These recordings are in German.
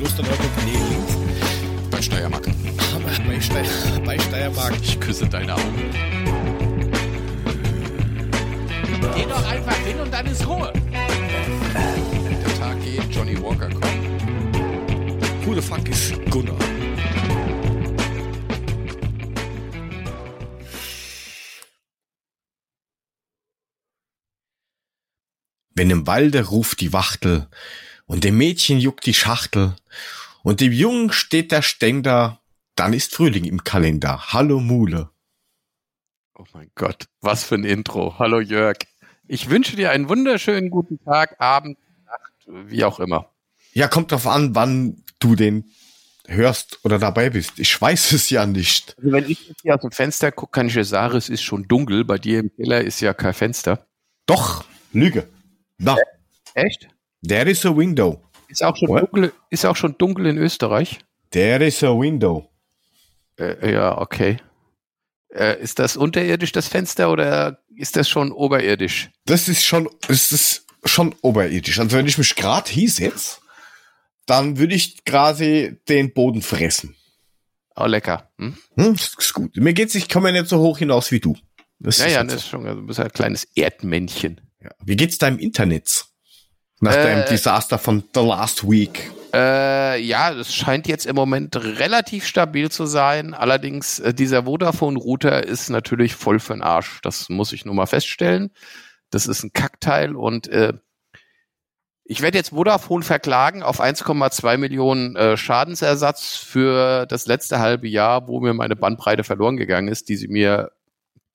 Klosterneuburg, nee, links. Bei Steiermark. Bei, Steier, bei Steiermark. Ich küsse deine Augen. Geh doch einfach hin und dann ist Ruhe. Der Tag geht, Johnny Walker kommt. Who the fuck ist Gunnar? Wenn im Walde ruft die Wachtel und dem Mädchen juckt die Schachtel und dem Jungen steht der Ständer, dann ist Frühling im Kalender. Hallo Mule. Oh mein Gott, was für ein Intro. Hallo Jörg. Ich wünsche dir einen wunderschönen guten Tag, Abend, Nacht, wie auch immer. Ja, kommt drauf an, wann du den hörst oder dabei bist. Ich weiß es ja nicht. Also wenn ich jetzt hier aus dem Fenster gucke, kann ich dir sagen, es ist schon dunkel. Bei dir im Keller ist ja kein Fenster. Doch, Lüge. Na, Echt? There is a window. Ist auch schon, What? dunkel, ist auch schon dunkel in Österreich? There is a window. Äh, ja, okay. Äh, ist das unterirdisch, das Fenster, oder ist das schon oberirdisch? Das ist schon, das ist schon oberirdisch. Also wenn ich mich gerade hinsetze, dann würde ich quasi den Boden fressen. Oh, lecker. Hm? Hm, das ist gut. Mir geht's, ich komme ja nicht so hoch hinaus wie du. Das Ja, ist ja, das ist schon, also du bist ein kleines Erdmännchen. Ja. Wie geht's deinem Internet? Nach Äh, deinem Desaster von The Last Week. Äh, ja, das scheint jetzt im Moment relativ stabil zu sein. Allerdings, äh, dieser Vodafone-Router ist natürlich voll für den Arsch. Das muss ich nur mal feststellen. Das ist ein Kackteil und äh, ich werde jetzt Vodafone verklagen auf 1,2 Millionen äh, Schadensersatz für das letzte halbe Jahr, wo mir meine Bandbreite verloren gegangen ist, die sie mir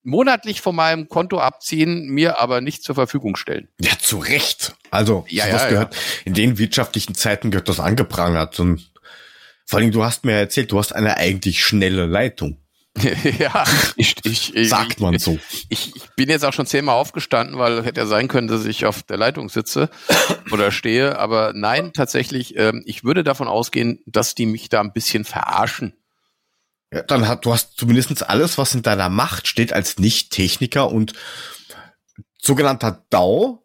monatlich von meinem Konto abziehen, mir aber nicht zur Verfügung stellen. Ja, zu Recht. Also, Ja, ja, gehört, in den wirtschaftlichen Zeiten gehört das angeprangert. Und vor allem, du hast mir erzählt, du hast eine eigentlich schnelle Leitung. ja, ich, ich, ich, Sagt man so. ich, ich bin jetzt auch schon zehnmal aufgestanden, weil hätte ja sein können, dass ich auf der Leitung sitze oder stehe. Aber nein, tatsächlich, ähm, ich würde davon ausgehen, dass die mich da ein bisschen verarschen. Ja, dann hat, du hast zumindest alles, was in deiner Macht steht, als Nicht-Techniker und sogenannter DAO,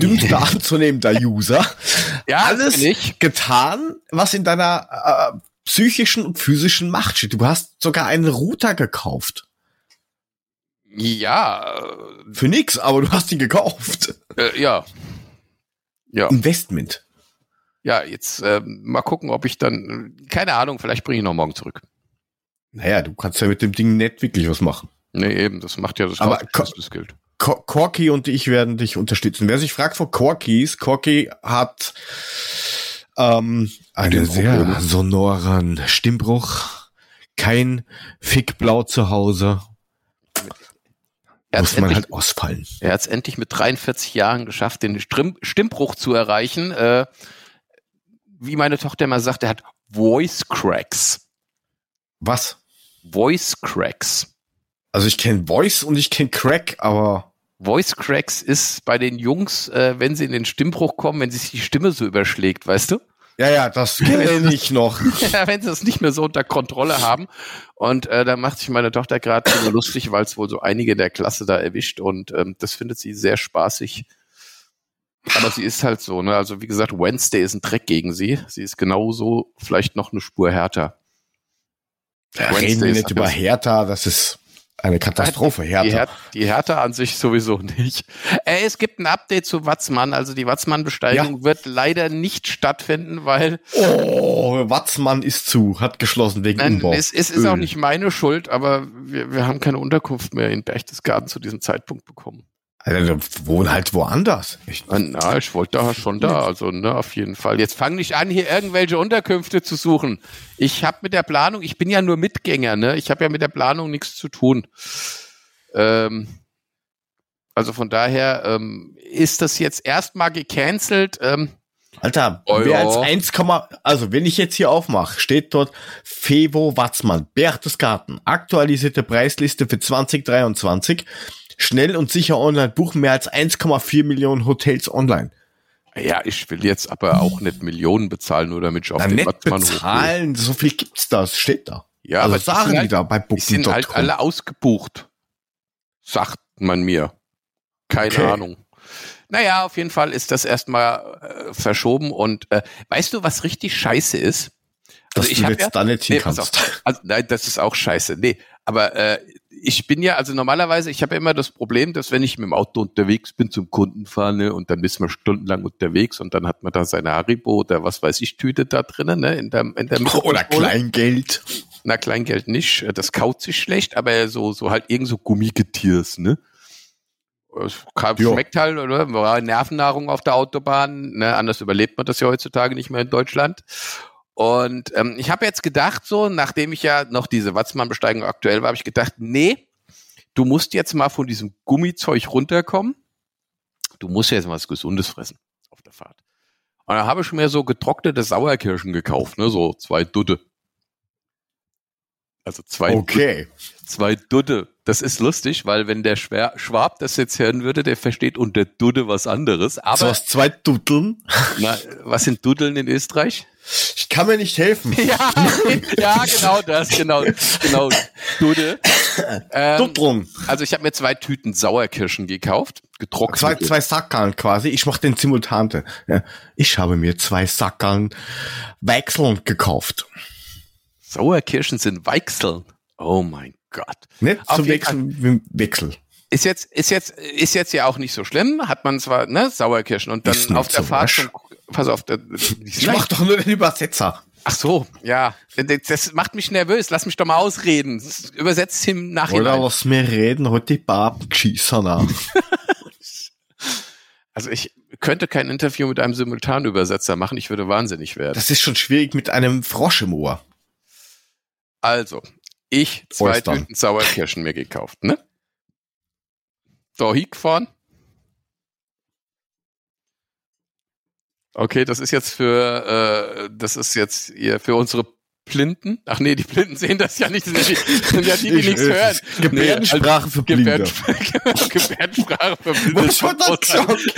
dümmster anzunehmender User, Ja, alles getan, was in deiner äh, psychischen und physischen Macht steht. Du hast sogar einen Router gekauft. Ja, Für nix, aber du hast ihn gekauft. äh, ja. Ja, Investment. ja, jetzt äh, mal gucken, ob ich dann, keine Ahnung, vielleicht bringe ich noch morgen zurück. Naja, du kannst ja mit dem Ding nicht wirklich was machen. Nee, eben, das macht ja das Aber das gilt. Corky und ich werden dich unterstützen. Wer sich fragt, wo Corky ist, Corky hat ähm, einen sehr sonoren Stimmbruch. Kein Fickblau zu Hause. Er Muss man endlich- halt ausfallen. Er hat es endlich mit 43 Jahren geschafft, den Stimm Stimmbruch zu erreichen. Äh, wie meine Tochter immer sagt, er hat Voice Cracks. Was? Voice Cracks. Also ich kenne Voice und ich kenne Crack, aber Voice Cracks ist bei den Jungs, äh, wenn sie in den Stimmbruch kommen, wenn sich die Stimme so überschlägt, weißt du? ja, ja, das kenne ich noch. Ja, wenn sie es nicht mehr so unter Kontrolle haben. Und äh, da macht sich meine Tochter gerade drüber lustig, weil es wohl so einige der Klasse da erwischt und ähm, das findet sie sehr spaßig. Aber sie ist halt so, ne? Also wie gesagt, Wednesday ist ein Dreck gegen sie. Sie ist genauso, vielleicht noch eine Spur härter. Wednesday reden wir nicht über ganz- Hertha, das ist eine Katastrophe, Die, Hertha. Her die Härte an sich sowieso nicht. Äh, es gibt ein Update zu Watzmann. Also die Watzmann-Besteigung wird leider nicht stattfinden, weil Oh, Watzmann ist zu, hat geschlossen wegen Nein, Umbau. es, es ist auch Öl. nicht meine Schuld, aber wir, wir haben keine Unterkunft mehr in Berchtesgaden zu diesem Zeitpunkt bekommen. Alter, wohnen halt woanders. Ich, Na, ich wollte da schon da, also ne, auf jeden Fall. Jetzt fang nicht an, hier irgendwelche Unterkünfte zu suchen. Ich habe mit der Planung, ich bin ja nur Mitgänger, ne? Ich habe ja mit der Planung nichts zu tun. Ähm, also von daher ähm, ist das jetzt erstmal gecancelt. Ähm, Alter, Oh, wer als 1, also wenn ich jetzt hier aufmache, steht dort Fevo Watzmann, Berchtesgaden, aktualisierte Preisliste für 2023, schnell und sicher online buchen, mehr als 1,4 Millionen Hotels online. ja, ich will jetzt aber auch nicht Millionen bezahlen, nur damit ich auf Dann den nicht Watzmann hochgehe. bezahlen, so viel gibt's da, steht da. Ja, also aber die sagen sind die halt- da bei Die sind halt alle ausgebucht. Sagt man mir. Keine Okay. Ahnung. Naja, auf jeden Fall ist das erstmal äh, verschoben und äh, weißt du, was richtig scheiße ist? Dass ich du jetzt ja- da nicht hin Nee, kannst. auf. Also, nein, das ist auch scheiße. Nee, aber äh, ich bin ja, also normalerweise, ich habe ja immer das Problem, dass wenn ich mit dem Auto unterwegs bin zum Kunden fahre, ne, und dann ist man stundenlang unterwegs und dann hat man da seine Haribo oder was weiß ich, Tüte da drinnen, ne, in der, in der Oder. Kleingeld. Na, Kleingeld nicht, das kaut sich schlecht, aber so, so halt irgend so Gummigetiers, ne? Es schmeckt halt, oder? War Nervennahrung auf der Autobahn, ne? Anders überlebt man das ja heutzutage nicht mehr in Deutschland. Und ähm, ich habe jetzt gedacht, so, nachdem ich ja noch diese Watzmann-Besteigung aktuell war, habe ich gedacht, nee, du musst jetzt mal von diesem Gummizeug runterkommen. Du musst jetzt mal was Gesundes fressen auf der Fahrt. Und da habe ich mir so getrocknete Sauerkirschen gekauft, ne? So zwei Dutte. Also zwei Okay. Zwei Dudde. Das ist lustig, weil wenn der Schwab das jetzt hören würde, der versteht unter Dudde was anderes. So Aber aus zwei Dutteln. na, was sind Duddeln in Österreich? Ich kann mir nicht helfen. Ja, ja, genau das, genau, genau. Dudde. Ähm, also ich habe mir zwei Tüten Sauerkirschen gekauft, getrocknet. Zwei, zwei Sackerl quasi. Ich mach den Simultante. Ja. Ich habe mir zwei Sackerl Weichseln gekauft. Sauerkirschen sind Weichseln. Oh mein Gott. Nicht Auf zu jeden wechseln wie Wechsel. Ist jetzt, ist jetzt, ist jetzt ja auch nicht so schlimm. Hat man zwar, ne, Sauerkirschen und dann auf der so Fahrt zum, pass auf, Ich mach doch nur den Übersetzer. Ach so, ja. Das macht mich nervös. Lass mich doch mal ausreden. Übersetzt im Oder Nachhinein. was wir reden, heute die Baben geschissen. Also ich könnte kein Interview mit einem Simultanübersetzer machen. Ich würde wahnsinnig werden. Das ist schon schwierig mit einem Frosch im Ohr. Also, ich zwei. Tüten Sauerkirschen mir gekauft, ne? So, hingefahren. Okay, das ist jetzt für, äh, das ist jetzt hier für unsere Blinden. Ach nee, die Blinden sehen das ja nicht. Das sind, ja die, die Ich- nichts hören. Gebärdensprache für Blinde. Gebärdensprache, Gebärdensprache für Blinde. Gesagt?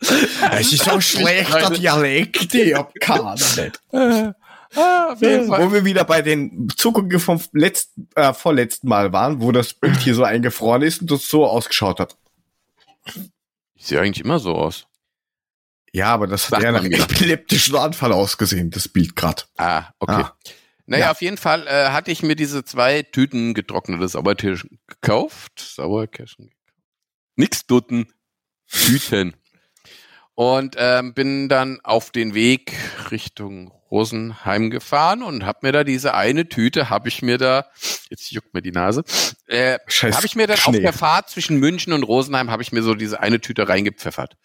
Es ist so schlechter Dialekt, ich hab keinen nicht. Ah. Wo wir wieder bei den Zugucken vom letzten, äh, vorletzten Mal waren, wo das Bild hier so eingefroren ist und das so ausgeschaut hat. Ich sehe eigentlich immer so aus. Ja, aber das hat Sagt eher nach epileptischen Anfall ausgesehen, das Bild grad. Ah, okay. Ah. Naja, Ja. auf jeden Fall äh, hatte ich mir diese zwei Tüten getrocknete Sauerkirschen gekauft. Sauerkirschen. Nix Dutten. Tüten. Und ähm, bin dann auf den Weg Richtung Rosenheim gefahren und hab mir da diese eine Tüte, hab ich mir da, jetzt juckt mir die Nase, äh, habe ich mir dann auf Schnee. der Fahrt zwischen München und Rosenheim, habe ich mir so diese eine Tüte reingepfeffert.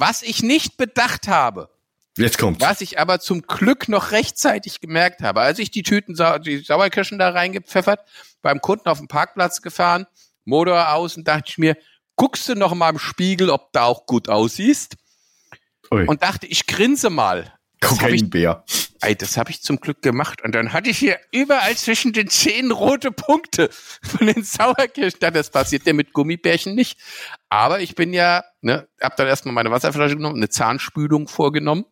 Was ich nicht bedacht habe, Jetzt kommt's. was ich aber zum Glück noch rechtzeitig gemerkt habe, als ich die Tüten, die Sauerkirschen da reingepfeffert, beim Kunden auf dem Parkplatz gefahren, Motor aus und dachte ich mir, guckst du noch mal im Spiegel, ob du auch gut aussiehst? Ui. Und dachte, ich grinse mal. Habe ich, Kokainbär. Ey, das hab ich zum Glück gemacht. Und dann hatte ich hier überall zwischen den Zähnen rote Punkte von den Sauerkirschen. Das passiert ja mit Gummibärchen nicht. Aber ich bin ja, ne, hab dann erstmal meine Wasserflasche genommen, eine Zahnspülung vorgenommen.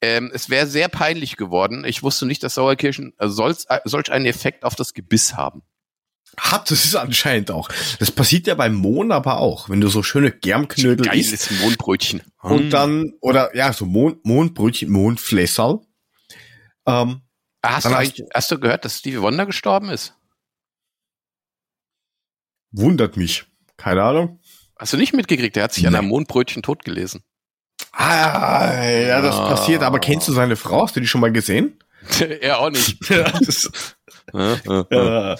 Ähm, es wäre sehr peinlich geworden. Ich wusste nicht, dass Sauerkirschen äh, solch, äh, solch einen Effekt auf das Gebiss haben. Hat es ist anscheinend auch. Das passiert ja beim Mohn aber auch, wenn du so schöne Germknödel isst Geiles Mohnbrötchen. und dann, oder ja, so Mohn, Mohnbrötchen, Mohnflässerl. Ähm, hast, du hast hast du gehört, dass Stevie Wonder gestorben ist? wundert mich. Keine Ahnung. Hast du nicht mitgekriegt? Der hat sich an Nee. einem Mondbrötchen totgelesen. Ah, ja, das Ah. passiert. Aber kennst du seine Frau? Hast du die schon mal gesehen? er auch nicht. äh.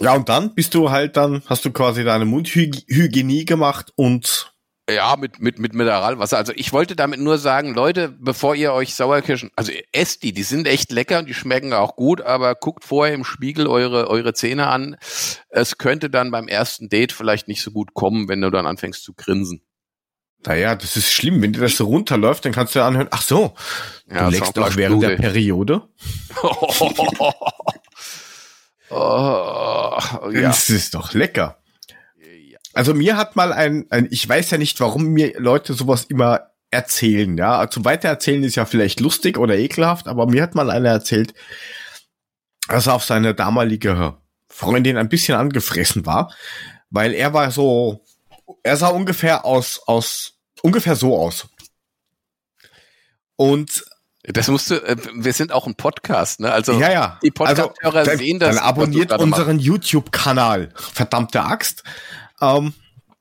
ja, und dann bist du halt dann, hast du quasi deine Mundhygienie gemacht und Ja, mit, mit, mit Mineralwasser. Also ich wollte damit nur sagen, Leute, bevor ihr euch Sauerkirschen, also esst die, die sind echt lecker und die schmecken auch gut, aber guckt vorher im Spiegel eure, eure Zähne an. Es könnte dann beim ersten Date vielleicht nicht so gut kommen, wenn du dann anfängst zu grinsen. naja, das ist schlimm. Wenn dir das so runterläuft, dann kannst du ja anhören, ach so, Ja, du leckst doch während der Periode. oh, ja. Das ist doch lecker. Also mir hat mal ein, ein, ich weiß ja nicht, warum mir Leute sowas immer erzählen, ja. Zum Weitererzählen ist ja vielleicht lustig oder ekelhaft, aber mir hat mal einer erzählt, dass er auf seine damalige Freundin ein bisschen angefressen war, Weil er war so, er sah ungefähr aus, aus, ungefähr so aus. Und Das musst du, äh, wir sind auch ein Podcast, ne? Also ja, ja. die Podcast-Hörer Also, sehen das. Dann abonniert unseren YouTube-Kanal. Verdammte Axt. Ähm,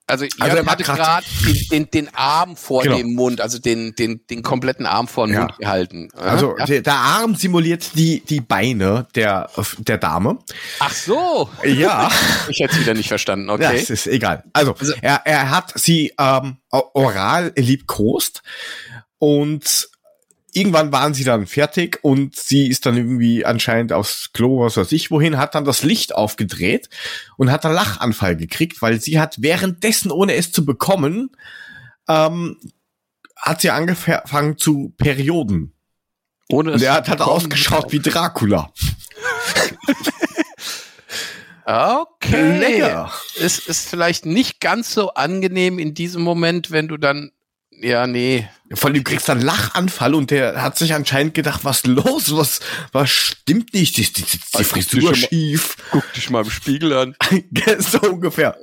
Also, Also er hatte gerade den, den, den Arm vor Genau. dem Mund, also den, den, den kompletten Arm vor den Ja. Mund gehalten. also ja? der, der Arm simuliert die, die Beine der, der Dame. Ach so, Ja. ich hätte es wieder nicht verstanden, Ja, okay. es ist egal. Also, Also- er, er hat sie ähm, oral liebkost und irgendwann waren sie dann fertig und sie ist dann irgendwie anscheinend aufs Klo, was weiß ich wohin, hat dann das Licht aufgedreht und hat einen Lachanfall gekriegt, weil sie hat währenddessen, ohne es zu bekommen, ähm, hat sie angefangen zu Perioden. Ohne Und es er hat bekommen. ausgeschaut wie Dracula. Okay. Lecker. Es ist vielleicht nicht ganz so angenehm in diesem Moment, wenn du dann, ja, nee. Vor allem kriegst du einen Lachanfall und der hat sich anscheinend gedacht, was los, was, was stimmt nicht, die, die, die, die Frisur schief, Guck dich mal im Spiegel an. so ungefähr.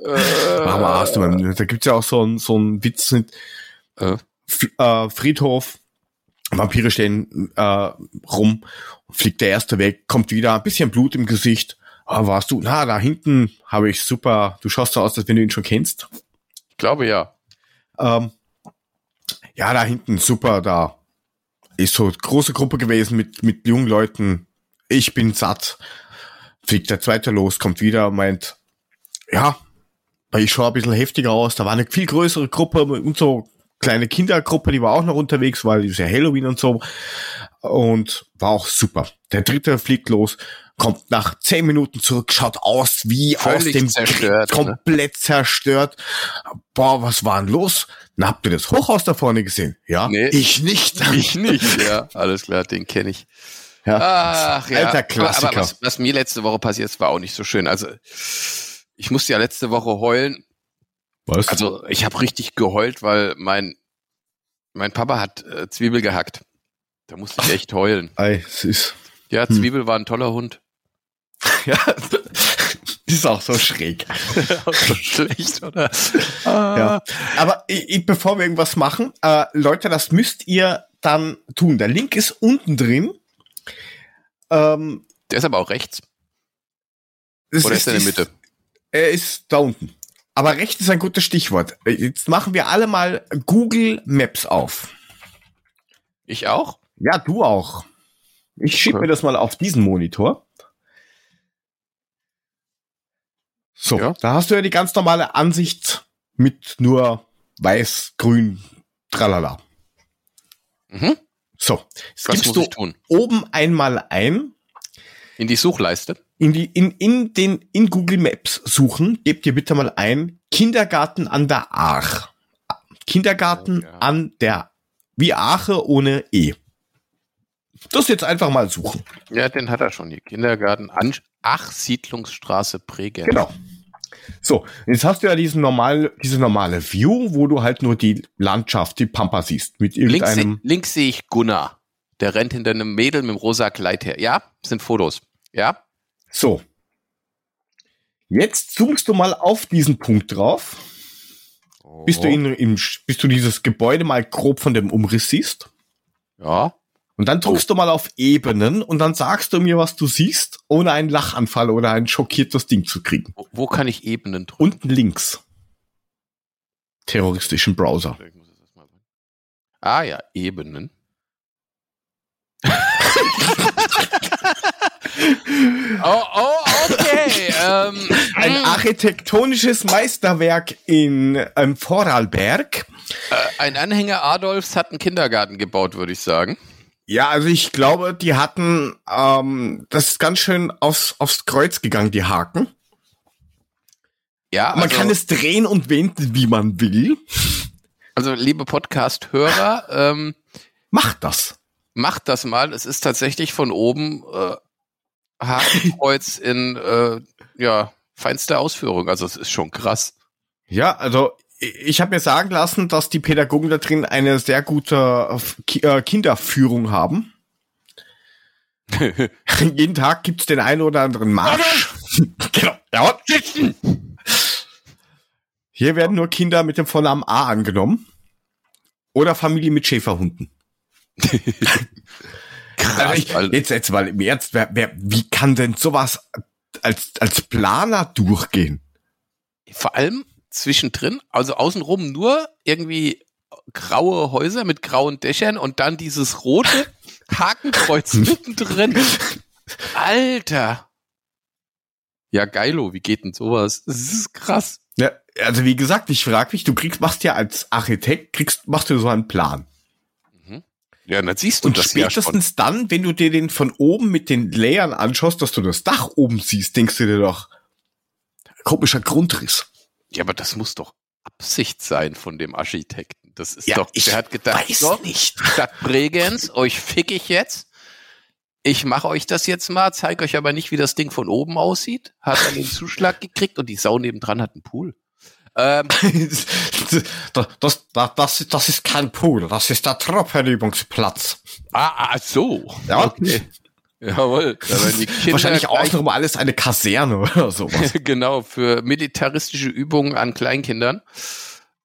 Mach mal, hast du mal, da gibt's ja auch so ein so ein Witz mit Äh. Äh, Friedhof, Vampire stehen äh, rum, fliegt der erste weg, kommt wieder, ein bisschen Blut im Gesicht. Ah, warst du? Na, da hinten habe ich super, du schaust so aus, als wenn du ihn schon kennst. Ich glaube ja. Ähm, ja, da hinten, super, da ist so große Gruppe gewesen mit, mit jungen Leuten. Ich bin satt. Fliegt der zweite los, kommt wieder, meint, ja, weil ich schaue ein bisschen heftiger aus. Da war eine viel größere Gruppe und so kleine Kindergruppe, die war auch noch unterwegs, weil ist ja Halloween und so. Und war auch super. Der dritte fliegt los, kommt nach zehn Minuten zurück, schaut aus wie aus Völlig dem zerstört, ne? komplett zerstört. Boah, was war denn los? Na, habt ihr das Hochhaus da vorne gesehen? Ja, Nee. ich nicht. Ich nicht, ja. Alles klar, den kenne ich. Ja. Ach ja. Alter Klassiker. Aber, aber was, was mir letzte Woche passiert ist, war auch nicht so schön. Also ich musste ja letzte Woche heulen. Was? Also ich habe richtig geheult, weil mein mein Papa hat äh, Zwiebel gehackt. Da musste ich echt heulen. Ei, ist, Ja, Hm. Zwiebel war ein toller Hund. ja, ist auch so schräg. so schlecht, oder? Ja. Aber ich, bevor wir irgendwas machen, äh, Leute, das müsst ihr dann tun. Der Link ist unten drin. Ähm, Der ist aber auch rechts. Oder ist er in der Mitte? Er ist da unten. Aber rechts ist ein gutes Stichwort. Jetzt machen wir alle mal Google Maps auf. Ich auch? Ja, du auch. Ich schiebe Okay. mir das mal auf diesen Monitor. So, Ja. da hast du ja die ganz normale Ansicht mit nur weiß, grün, tralala. Mhm. So, jetzt Was gibst du tun? oben einmal ein In die Suchleiste. in die in in den in Google Maps suchen. Gebt ihr bitte mal ein Kindergarten an der Aach. Kindergarten Ja. an der wie Aache ohne e. Das jetzt einfach mal suchen. Ja, den hat er schon. Die Kindergarten an Ach, Siedlungsstraße Bregenz. Genau. So, jetzt hast du ja diesen normal, diese normale View, wo du halt nur die Landschaft, die Pampa siehst, mit Links, irgendeinem. se links sehe ich Gunnar. Der rennt hinter einem Mädel mit dem rosa Kleid her. Ja, sind Fotos. Ja, So. Jetzt zoomst du mal auf diesen Punkt drauf, bis Oh. du ihn im, bis du dieses Gebäude mal grob von dem Umriss siehst. Ja, Und dann drückst du mal auf Ebenen und dann sagst du mir, was du siehst, ohne einen Lachanfall oder ein schockiertes Ding zu kriegen. wo, wo kann ich Ebenen drücken? Unten links. Terroristischen Browser. Ah ja, Ebenen. oh, oh, okay. ähm, Ein mm, architektonisches Meisterwerk in ähm, Vorarlberg. äh, ein Anhänger Adolfs hat einen Kindergarten gebaut, würde ich sagen. Ja, also ich glaube, die hatten, ähm, das ist ganz schön aufs, aufs Kreuz gegangen, die Haken. Ja, Man also, kann es drehen und wenden, wie man will. also liebe Podcast-Hörer, ähm, Macht das. macht das mal. Es ist tatsächlich von oben äh, Hakenkreuz in äh, ja, feinster Ausführung. Also es ist schon krass. Ja, also ich, habe mir sagen lassen, dass die Pädagogen da drin eine sehr gute äh, Ki Kinderführung haben. Jeden Tag gibt's den einen oder anderen Marsch. genau. Ja. Hier werden nur Kinder mit dem Vornamen A angenommen. Oder Familie mit Schäferhunden. Krass, Also ich, jetzt, jetzt mal im Ernst, wer, wer, wie kann denn sowas als, als Planer durchgehen? Vor allem zwischendrin, also außenrum nur irgendwie graue Häuser mit grauen Dächern und dann dieses rote Hakenkreuz mittendrin. Alter. Ja, geilo, wie geht denn sowas? Das ist krass. Ja, also wie gesagt, ich frage mich, du kriegst, machst ja als Architekt, kriegst, machst du so einen Plan. Ja, dann siehst du Und das ja spätestens dann, wenn du dir den von oben mit den Layern anschaust, dass du das Dach oben siehst, denkst du dir doch, komischer Grundriss. Ja, aber das muss doch Absicht sein von dem Architekten. Das ist Ja, doch, ich der hat gedacht, weiß so, nicht. Stadt Bregenz, euch fick ich jetzt. Ich mache euch das jetzt mal, zeige euch aber nicht, wie das Ding von oben aussieht. Hat dann den Zuschlag gekriegt und die Sau nebendran hat einen Pool. Ähm, das, das, das, das ist kein Pool, das ist der Truppenübungsplatz. ah, ah, so. Ja. Okay. Jawohl. Wahrscheinlich gleich- außenrum alles eine Kaserne oder sowas. genau, für militaristische Übungen an Kleinkindern.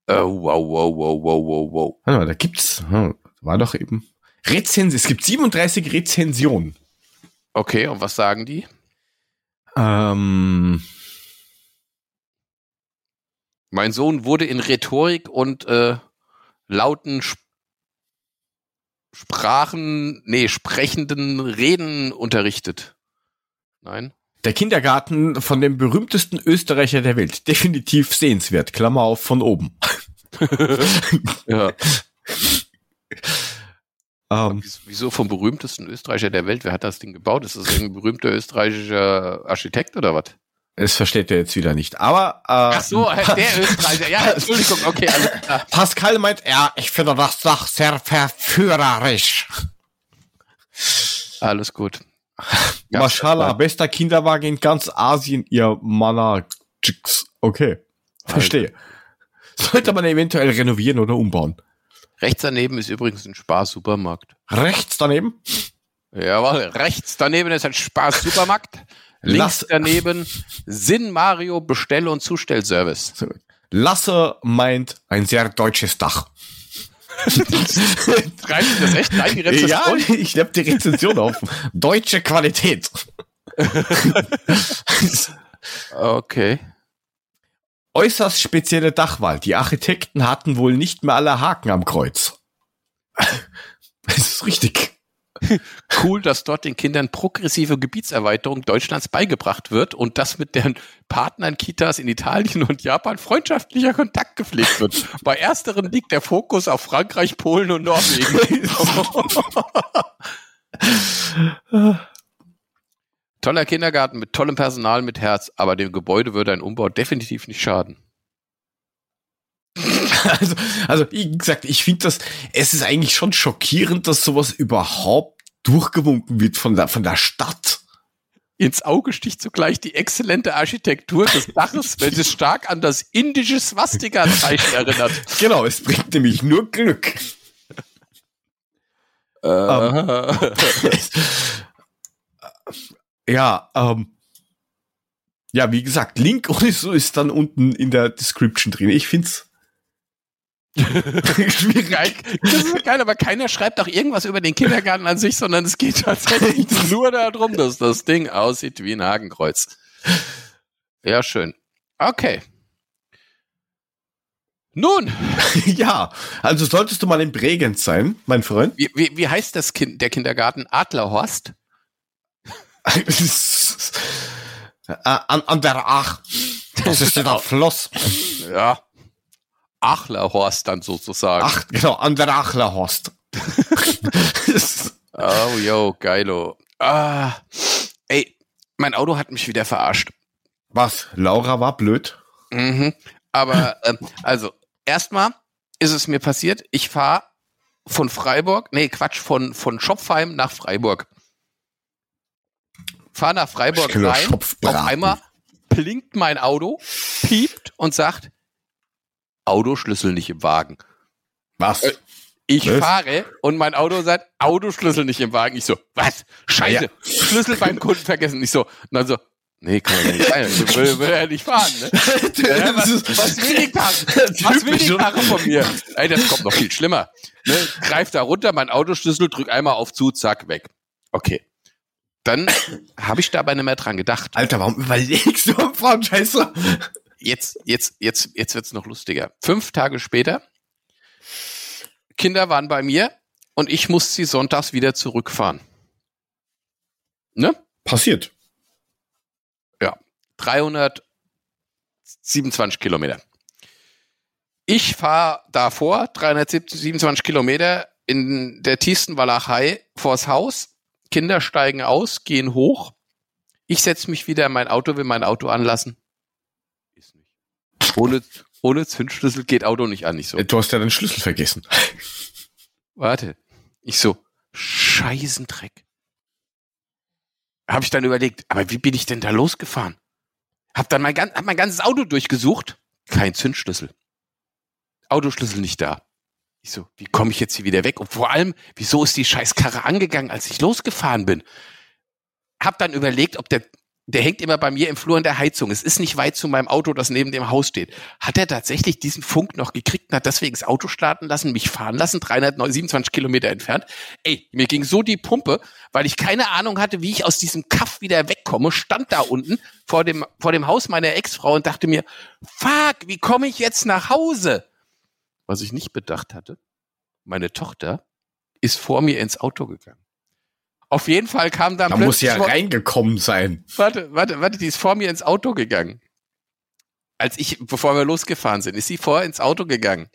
Äh, wow, wow, wow, wow, wow, wow. Warte mal, da gibt's, hm, war doch eben Rezension. Es gibt 37 Rezensionen. Okay, und was sagen die? Ähm, Mein Sohn wurde in Rhetorik und äh, lauten Sprachen, nee, sprechenden Reden unterrichtet. Nein? der Kindergarten von dem berühmtesten Österreicher der Welt. Definitiv sehenswert. Klammer auf von oben. Ja. Ähm, Wieso vom berühmtesten Österreicher der Welt? Wer hat das Ding gebaut? Ist das irgendein berühmter österreichischer Architekt oder was? Das versteht er jetzt wieder nicht. Aber äh, Ach so, der Österreicher. Ja, Entschuldigung, okay, alles klar. Pascal meint, ja, ich finde das doch sehr verführerisch. Alles gut. Ja, Mashallah, bester Kinderwagen in ganz Asien, ihr Chicks. Okay, verstehe. Sollte man eventuell renovieren oder umbauen. Rechts daneben ist übrigens ein Spaß-Supermarkt. Rechts daneben, Jawohl, rechts daneben ist ein Spaß-Supermarkt. Links Lass- daneben Sinn Mario Bestell- und Zustellservice. Lasse meint ein sehr deutsches Dach. Schreibt ihr das echt rein, die Ja, Rezession? ich hab die Rezension auf. Deutsche Qualität. Okay. Äußerst spezielle Dachwahl. Die Architekten hatten wohl nicht mehr alle Haken am Kreuz. Das ist richtig. Cool, dass dort den Kindern progressive Gebietserweiterung Deutschlands beigebracht wird und dass mit deren Partnern Kitas in Italien und Japan freundschaftlicher Kontakt gepflegt wird. Bei ersteren liegt der Fokus auf Frankreich, Polen und Norwegen. Toller Kindergarten mit tollem Personal mit Herz, aber dem Gebäude würde ein Umbau definitiv nicht schaden. Also, also wie gesagt, ich finde das, es ist eigentlich schon schockierend, dass sowas überhaupt durchgewunken wird von der, von der Stadt. Ins Auge sticht zugleich die exzellente Architektur des Daches, welches stark an das indische Swastika-Zeichen erinnert. Genau, es bringt nämlich nur Glück. Äh, Ja, ähm, ja, wie gesagt, Link und so ist dann unten in der Description drin. Ich find's schwierig. Das ist geil, aber keiner schreibt auch irgendwas über den Kindergarten an sich, sondern es geht tatsächlich nur darum, dass das Ding aussieht wie ein Hakenkreuz. Ja, schön. Okay. Nun, Ja, also solltest du mal in Bregenz sein, mein Freund. wie, wie, wie heißt das kind, der Kindergarten? Adlerhorst? Äh, an, an der Ach. Das ist der Fluss. Ja. Achlerhorst dann sozusagen. Ach, genau, an der Achlerhorst. Oh, yo, geilo. Ah, ey, mein Auto hat mich wieder verarscht. Was? Laura war blöd? Mhm. Aber, ähm, also, erstmal ist es mir passiert, ich fahre von Freiburg, nee, Quatsch, von, von Schopfheim nach Freiburg. Fahr nach Freiburg rein, auf einmal blinkt mein Auto, piept und sagt, Autoschlüssel nicht im Wagen. Was? Äh, Ich Was? fahre und mein Auto sagt, Autoschlüssel nicht im Wagen. Ich so, was? Scheiße, Ja. Schlüssel beim Kunden vergessen. Ich so, und dann so, Nee, kann ja nicht sein. Ich will, will ja nicht fahren, ne? Ja, was, was will die Karre? Was will die Karre von mir? Ey, das kommt noch viel schlimmer. Ne? Greif da runter, mein Autoschlüssel, drück einmal auf zu, zack, weg. Okay. Dann habe ich dabei nicht mehr dran gedacht. Alter, warum überlegst du am Franchise? Jetzt, jetzt, jetzt, jetzt wird's noch lustiger. Fünf Tage später, Kinder waren bei mir und ich musste sie sonntags wieder zurückfahren. Ne? Passiert. 327 Kilometer. Ich fahre davor 327 Kilometer in der tiefsten Walachei vors Haus. Kinder steigen aus, gehen hoch. Ich setze mich wieder in mein Auto, will mein Auto anlassen. Ohne, ohne Zündschlüssel geht Auto nicht an. Ich so, Du hast ja den Schlüssel vergessen. warte. Ich so, Scheißendreck. Habe ich dann überlegt, aber wie bin ich denn da losgefahren? Hab dann mein, hab mein ganzes Auto durchgesucht. Kein Zündschlüssel. Autoschlüssel nicht da. Ich so, wie komme ich jetzt hier wieder weg? Und vor allem, wieso ist die Scheißkarre angegangen, als ich losgefahren bin? Hab dann überlegt, ob der, der hängt immer bei mir im Flur in der Heizung. Es ist nicht weit zu meinem Auto, das neben dem Haus steht. Hat er tatsächlich diesen Funk noch gekriegt und hat deswegen das Auto starten lassen, mich fahren lassen, 327 Kilometer entfernt? Ey, mir ging so die Pumpe, weil ich keine Ahnung hatte, wie ich aus diesem Kaff wieder wegkomme, stand da unten vor dem, vor dem Haus meiner Ex-Frau und dachte mir, fuck, wie komme ich jetzt nach Hause? Was ich nicht bedacht hatte, meine Tochter ist vor mir ins Auto gegangen. Auf jeden Fall kam dann Da muss ja reingekommen sein. Warte, warte, warte, die ist vor mir ins Auto gegangen. Als ich, bevor wir losgefahren sind, ist sie vorher ins Auto gegangen.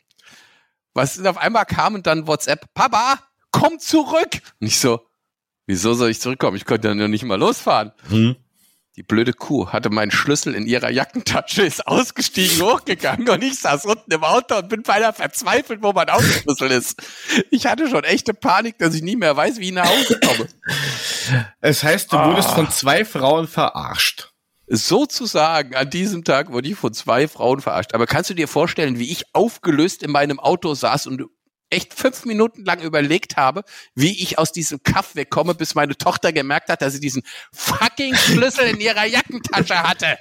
Was auf einmal kam und dann WhatsApp, Papa, komm zurück! Und ich so, wieso soll ich zurückkommen? Ich konnte dann ja nicht mal losfahren. Hm? Die blöde Kuh hatte meinen Schlüssel in ihrer Jackentasche, ist ausgestiegen, hochgegangen und ich saß unten im Auto und bin beinahe verzweifelt, wo mein Autoschlüssel ist. Ich hatte schon echte Panik, dass ich nie mehr weiß, wie ich nach Hause komme. Es heißt, du Ah. wurdest von zwei Frauen verarscht. sozusagen an diesem Tag wurde ich von zwei Frauen verarscht. Aber kannst du dir vorstellen, wie ich aufgelöst in meinem Auto saß und echt fünf Minuten lang überlegt habe, wie ich aus diesem Kaff wegkomme, bis meine Tochter gemerkt hat, dass sie diesen fucking Schlüssel in ihrer Jackentasche hatte.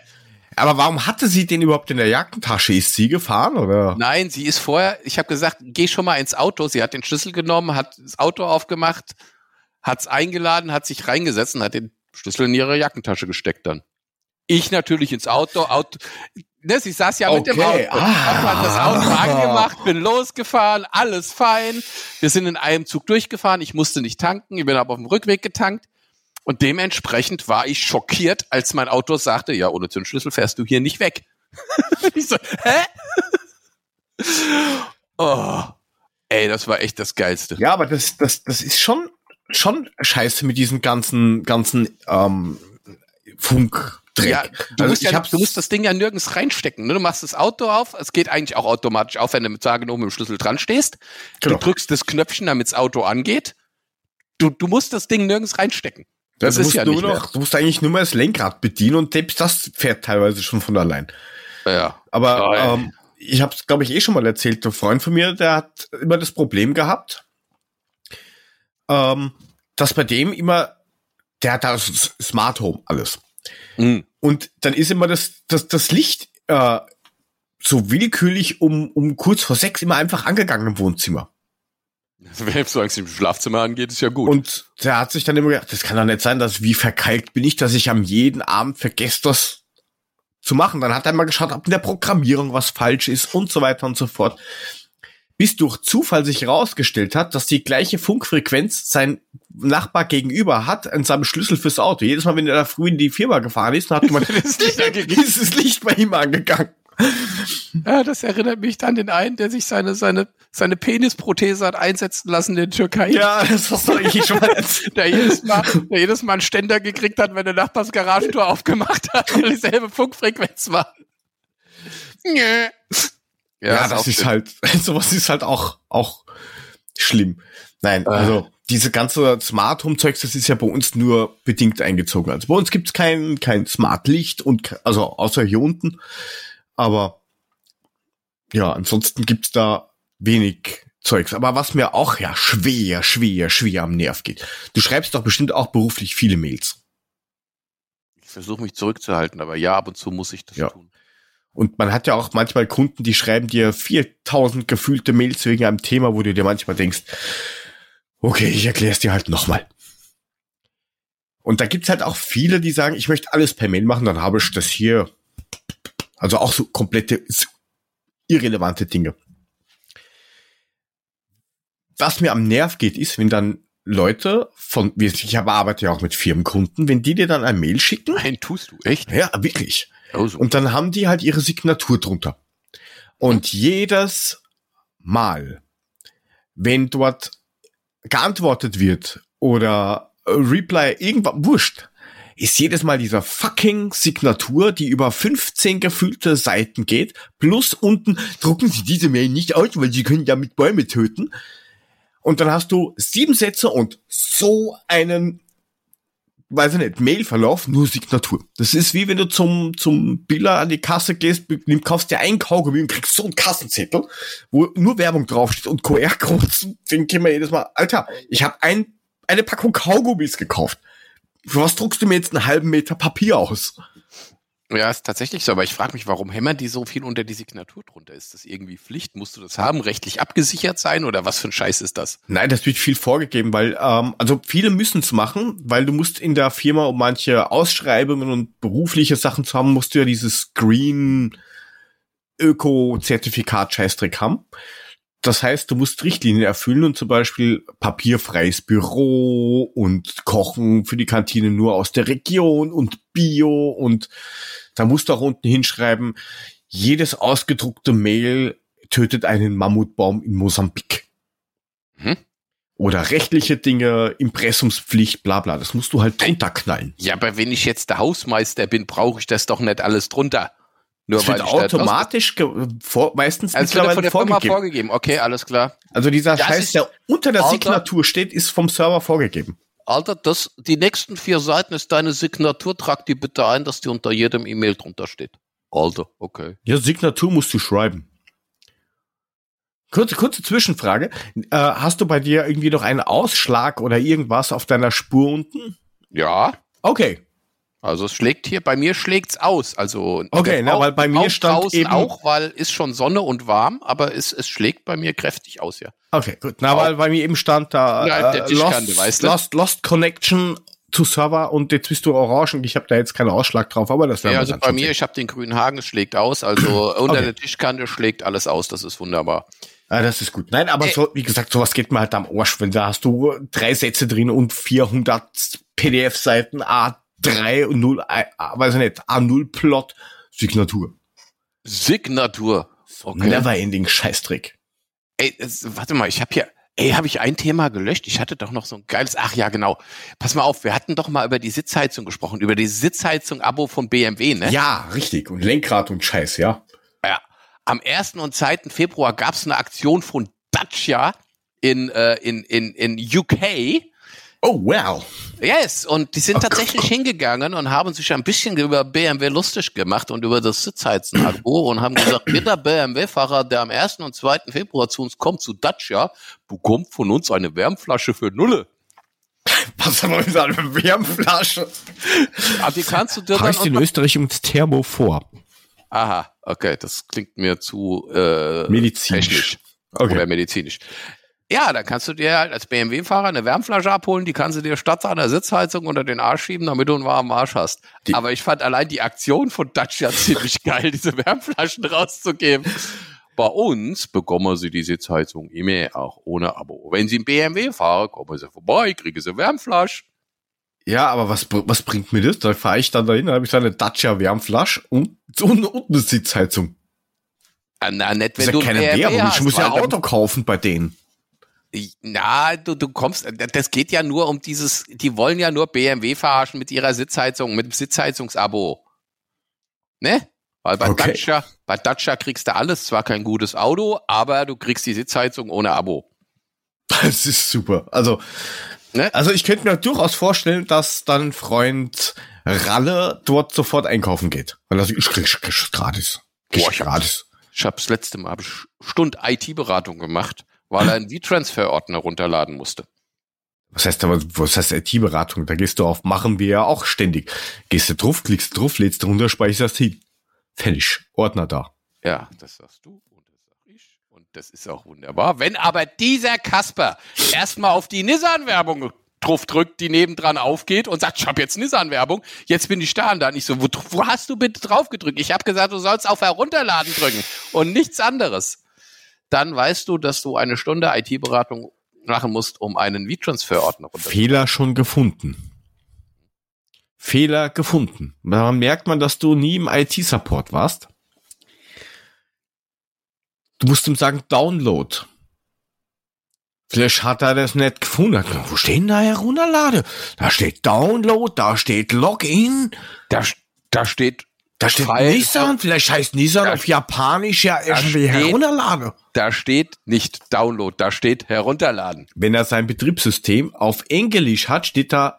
Aber warum hatte sie den überhaupt in der Jackentasche? Ist sie gefahren oder? Nein, sie ist vorher, ich habe gesagt, geh schon mal ins Auto. Sie hat den Schlüssel genommen, hat das Auto aufgemacht, hat's eingeladen, hat sich reingesetzt und hat den Schlüssel in ihre Jackentasche gesteckt dann. Ich natürlich ins Auto, Auto ne, sie saß ja mit dem Okay, Auto. ah. Hab das Auto angemacht, bin losgefahren, alles fein. Wir sind in einem Zug durchgefahren, ich musste nicht tanken, ich bin aber auf dem Rückweg getankt. Und dementsprechend war ich schockiert, als mein Auto sagte, ja, ohne Zündschlüssel fährst du hier nicht weg. ich so, hä? Oh, ey, das war echt das Geilste. Ja, aber das, das, das ist schon, schon scheiße mit diesem ganzen, ganzen ähm, Funkdreck. Ja, du, also musst ich ja, du musst das Ding ja nirgends reinstecken. Ne? Du machst das Auto auf, es geht eigentlich auch automatisch auf, wenn du mit Sagen oben im Schlüssel dran stehst. Genau. Du drückst das Knöpfchen, damit das Auto angeht. Du, du musst das Ding nirgends reinstecken. das das ist musst ja nur nicht noch, du musst eigentlich nur mal das Lenkrad bedienen und selbst das fährt teilweise schon von allein. Ja. Aber Ja, ähm, ich habe es, glaube ich, eh schon mal erzählt. Der Freund von mir, der hat immer das Problem gehabt, ähm, dass bei dem immer, der hat da Smart Home alles. Mhm. Und dann ist immer das, das, das Licht äh, so willkürlich um, um kurz vor sechs immer einfach angegangen im Wohnzimmer. Solange es im Schlafzimmer angeht, ist ja gut. Und der hat sich dann immer gedacht, das kann doch nicht sein, dass wie verkalkt bin ich, dass ich am jeden Abend vergesse, das zu machen. Dann hat er mal geschaut, ob in der Programmierung was falsch ist und so weiter und so fort. Bis durch Zufall sich herausgestellt hat, dass die gleiche Funkfrequenz sein Nachbar gegenüber hat an seinem Schlüssel fürs Auto. Jedes Mal, wenn er da früh in die Firma gefahren ist, dann hat man Das Licht ist das Licht bei ihm angegangen. ja, das erinnert mich an den einen, der sich seine, seine, seine Penisprothese hat einsetzen lassen in der Türkei. Ja, das hast du eigentlich schon mal erzählt. Der jedes Mal, der jedes Mal einen Ständer gekriegt hat, wenn der Nachbars Garagentor aufgemacht hat, weil dieselbe Funkfrequenz war. Nö. Ja, das auch ist schön. halt, sowas ist halt auch, auch schlimm. Nein, Äh. also diese ganze Smart Home Zeugs, das ist ja bei uns nur bedingt eingezogen. Also bei uns gibt's kein, kein Smart Licht und, also außer hier unten. Aber ja, ansonsten gibt's da wenig Zeugs. Aber was mir auch ja schwer, schwer, schwer am Nerv geht. Du schreibst doch bestimmt auch beruflich viele Mails. versuche mich zurückzuhalten, aber ja, ab und zu muss ich das Ja. tun. Und man hat ja auch manchmal Kunden, die schreiben dir 4000 gefühlte Mails wegen einem Thema, wo du dir manchmal denkst, okay, ich erkläre es dir halt nochmal. Und da gibt's halt auch viele, die sagen, ich möchte alles per Mail machen, dann habe ich das hier. Also auch so komplette irrelevante Dinge. Was mir am Nerv geht, ist, wenn dann Leute von, ich arbeite ja auch mit Firmenkunden, wenn die dir dann ein Mail schicken, Nein, tust du, echt? ja, wirklich, Oh, so. und dann haben die halt ihre Signatur drunter. Und jedes Mal, wenn dort geantwortet wird oder Reply irgendwas, wurscht, ist jedes Mal dieser fucking Signatur, die über 15 gefühlte Seiten geht, plus unten drucken Sie diese Mail nicht aus, weil Sie können damit Bäume töten. Und dann hast du sieben Sätze und so einen weiß ich nicht, Mailverlauf, nur Signatur. Das ist wie wenn du zum, zum Biller an die Kasse gehst, nimm- kaufst dir einen Kaugummi und kriegst so einen Kassenzettel, wo nur Werbung draufsteht und QR-Codes. Denke ich mir jedes Mal, Alter, ich habe ein, eine Packung Kaugummis gekauft. Für was druckst du mir jetzt einen halben Meter Papier aus? Ja, ist tatsächlich so, aber ich frage mich, warum hämmern die so viel unter die Signatur drunter? Ist das irgendwie Pflicht? Musst du das haben, rechtlich abgesichert sein oder was für ein Scheiß ist das? Nein, das wird viel vorgegeben, weil, ähm, also viele müssen es machen, weil du musst in der Firma, um manche Ausschreibungen und berufliche Sachen zu haben, musst du ja dieses Green Öko-Zertifikat Scheißdreck haben. Das heißt, du musst Richtlinien erfüllen und zum Beispiel papierfreies Büro und Kochen für die Kantine nur aus der Region und Bio und da musst du auch unten hinschreiben, jedes ausgedruckte Mail tötet einen Mammutbaum in Mosambik. Mhm. Oder rechtliche Dinge, Impressumspflicht, bla bla. Das musst du halt drunter knallen. Ja, aber wenn ich jetzt der Hausmeister bin, brauche ich das doch nicht alles drunter. Nur Das wird automatisch, ge- vor, meistens Also wird von mittlerweile der Firma vorgegeben. vorgegeben. Okay, alles klar. Also dieser Das Scheiß, der unter der Alter. Signatur steht, ist vom Server vorgegeben. Alter, das, die nächsten vier Seiten ist deine Signatur. Trag die bitte ein, dass die unter jedem E-Mail drunter steht. Alter, okay. Ja, Signatur musst du schreiben. Kurze, kurze Zwischenfrage. Äh, hast du bei dir irgendwie noch einen Ausschlag oder irgendwas auf deiner Spur unten? Ja, Okay. Also es schlägt hier, bei mir schlägt's aus. Also Okay, na, weil bei mir stand draußen eben- auch, weil ist schon Sonne und warm, aber es, es schlägt bei mir kräftig aus, ja. Okay, gut. Na, weil bei mir eben stand da Ja, der äh, Tischkante, Lost, weißt du? Lost, Lost Connection zu Server und jetzt bist du orange und ich habe da jetzt keinen Ausschlag drauf, aber das wäre Ja, also bei mir, ich habe den grünen Haken, es schlägt aus. Also unter Okay. der Tischkante schlägt alles aus, das ist wunderbar. Ah, das ist gut. Nein, aber Äh. so, wie gesagt, sowas geht mir halt am Arsch, wenn da hast du drei Sätze drin und 400 PDF-Seiten, A3 und 0, A, A- weiß ich nicht, A0 Plot, Signatur. Signatur. Okay. Never-ending Scheißdreck. Ey, es, warte mal, ich habe hier, ey, habe ich ein Thema gelöscht? Ich hatte doch noch so ein geiles, ach ja, genau. Pass mal auf, wir hatten doch mal über die Sitzheizung gesprochen, über die Sitzheizung-Abo von BMW, ne? Ja, richtig. Und Lenkrad und Scheiß, ja. Ja. Am 1. und 2. Februar gab es eine Aktion von Dacia in, äh, in, in, in UK. Oh, wow. Yes, und die sind Oh tatsächlich Gott. hingegangen und haben sich ein bisschen über BMW lustig gemacht und über das Sitzheizen-Abo und haben gesagt, jeder BMW-Fahrer, der am 1. und 2. Februar zu uns kommt, zu Dacia, bekommt von uns eine Wärmflasche für Nulle. Was haben wir mit einer Wärmflasche? Ah, die kannst du dir dann... Heißt in Österreich übrigens Thermo vor. Aha, okay, das klingt mir zu äh, Medizinisch. technisch Okay. oder medizinisch. Ja, dann kannst du dir halt als BMW-Fahrer eine Wärmflasche abholen, die kannst du dir statt einer Sitzheizung unter den Arsch schieben, damit du einen warmen Arsch hast. Die- Aber ich fand allein die Aktion von Dacia ziemlich geil, diese Wärmflaschen rauszugeben. Bei uns bekommen sie die Sitzheizung immer auch ohne Abo. Wenn sie einen BMW fahren, kommen sie vorbei, kriegen sie Wärmflasche. Ja, aber was, was bringt mir das? Da fahre ich dann dahin, dann habe ich so eine Dacia Wärmflasche und, und, und eine Sitzheizung. Ah, Na, nicht, Das wenn ist ja du keine BMW Werbung. Ich muss ja ein Auto kaufen bei denen. Na, du, du kommst, das geht ja nur um dieses, die wollen ja nur BMW verarschen mit ihrer Sitzheizung, mit dem Sitzheizungsabo. Ne? Weil bei Okay. Dacia, bei Dacia kriegst du alles, zwar kein gutes Auto, aber du kriegst die Sitzheizung ohne Abo. Das ist super. Also, Ne? also ich könnte mir durchaus vorstellen, dass dann Freund Ralle dort sofort einkaufen geht. Weil er sagt, ich krieg, ich krieg gratis. Krieg Boah, ich hab- gratis. Ich habe das letzte Mal hab ich Stund IT-Beratung gemacht, weil er einen V-Transfer-Ordner runterladen musste. Was heißt aber, was heißt IT-Beratung? Da gehst du auf, machen wir ja auch ständig. Gehst du drauf, klickst drauf, lädst runter, speicherst hin. Fertig. Ordner da. Ja, das sagst du und das sag ich. Und das ist auch wunderbar. Wenn aber dieser Kasper erstmal auf die Nissan-Werbung drauf drückt, die nebendran aufgeht und sagt, ich habe jetzt Nissan-Werbung, jetzt bin ich da und da. nicht so, wo, wo hast du bitte drauf gedrückt? Ich habe gesagt, du sollst auf Herunterladen drücken und nichts anderes. Dann weißt du, dass du eine Stunde IT-Beratung machen musst, um einen V-Transfer-Ordner. Fehler schon gefunden. Fehler gefunden. Daran merkt man, dass du nie im IT-Support warst. Du musst ihm sagen, Download. Vielleicht hat er das nicht gefunden. Wo stehen da herunterlade? Da steht Download, da steht Login. Da, da steht Da steht File- Nissan. Vielleicht heißt Nissan Da- auf Japanisch ja irgendwie steht- herunterlade. da steht nicht Download, da steht herunterladen. Wenn er sein Betriebssystem auf Englisch hat, steht da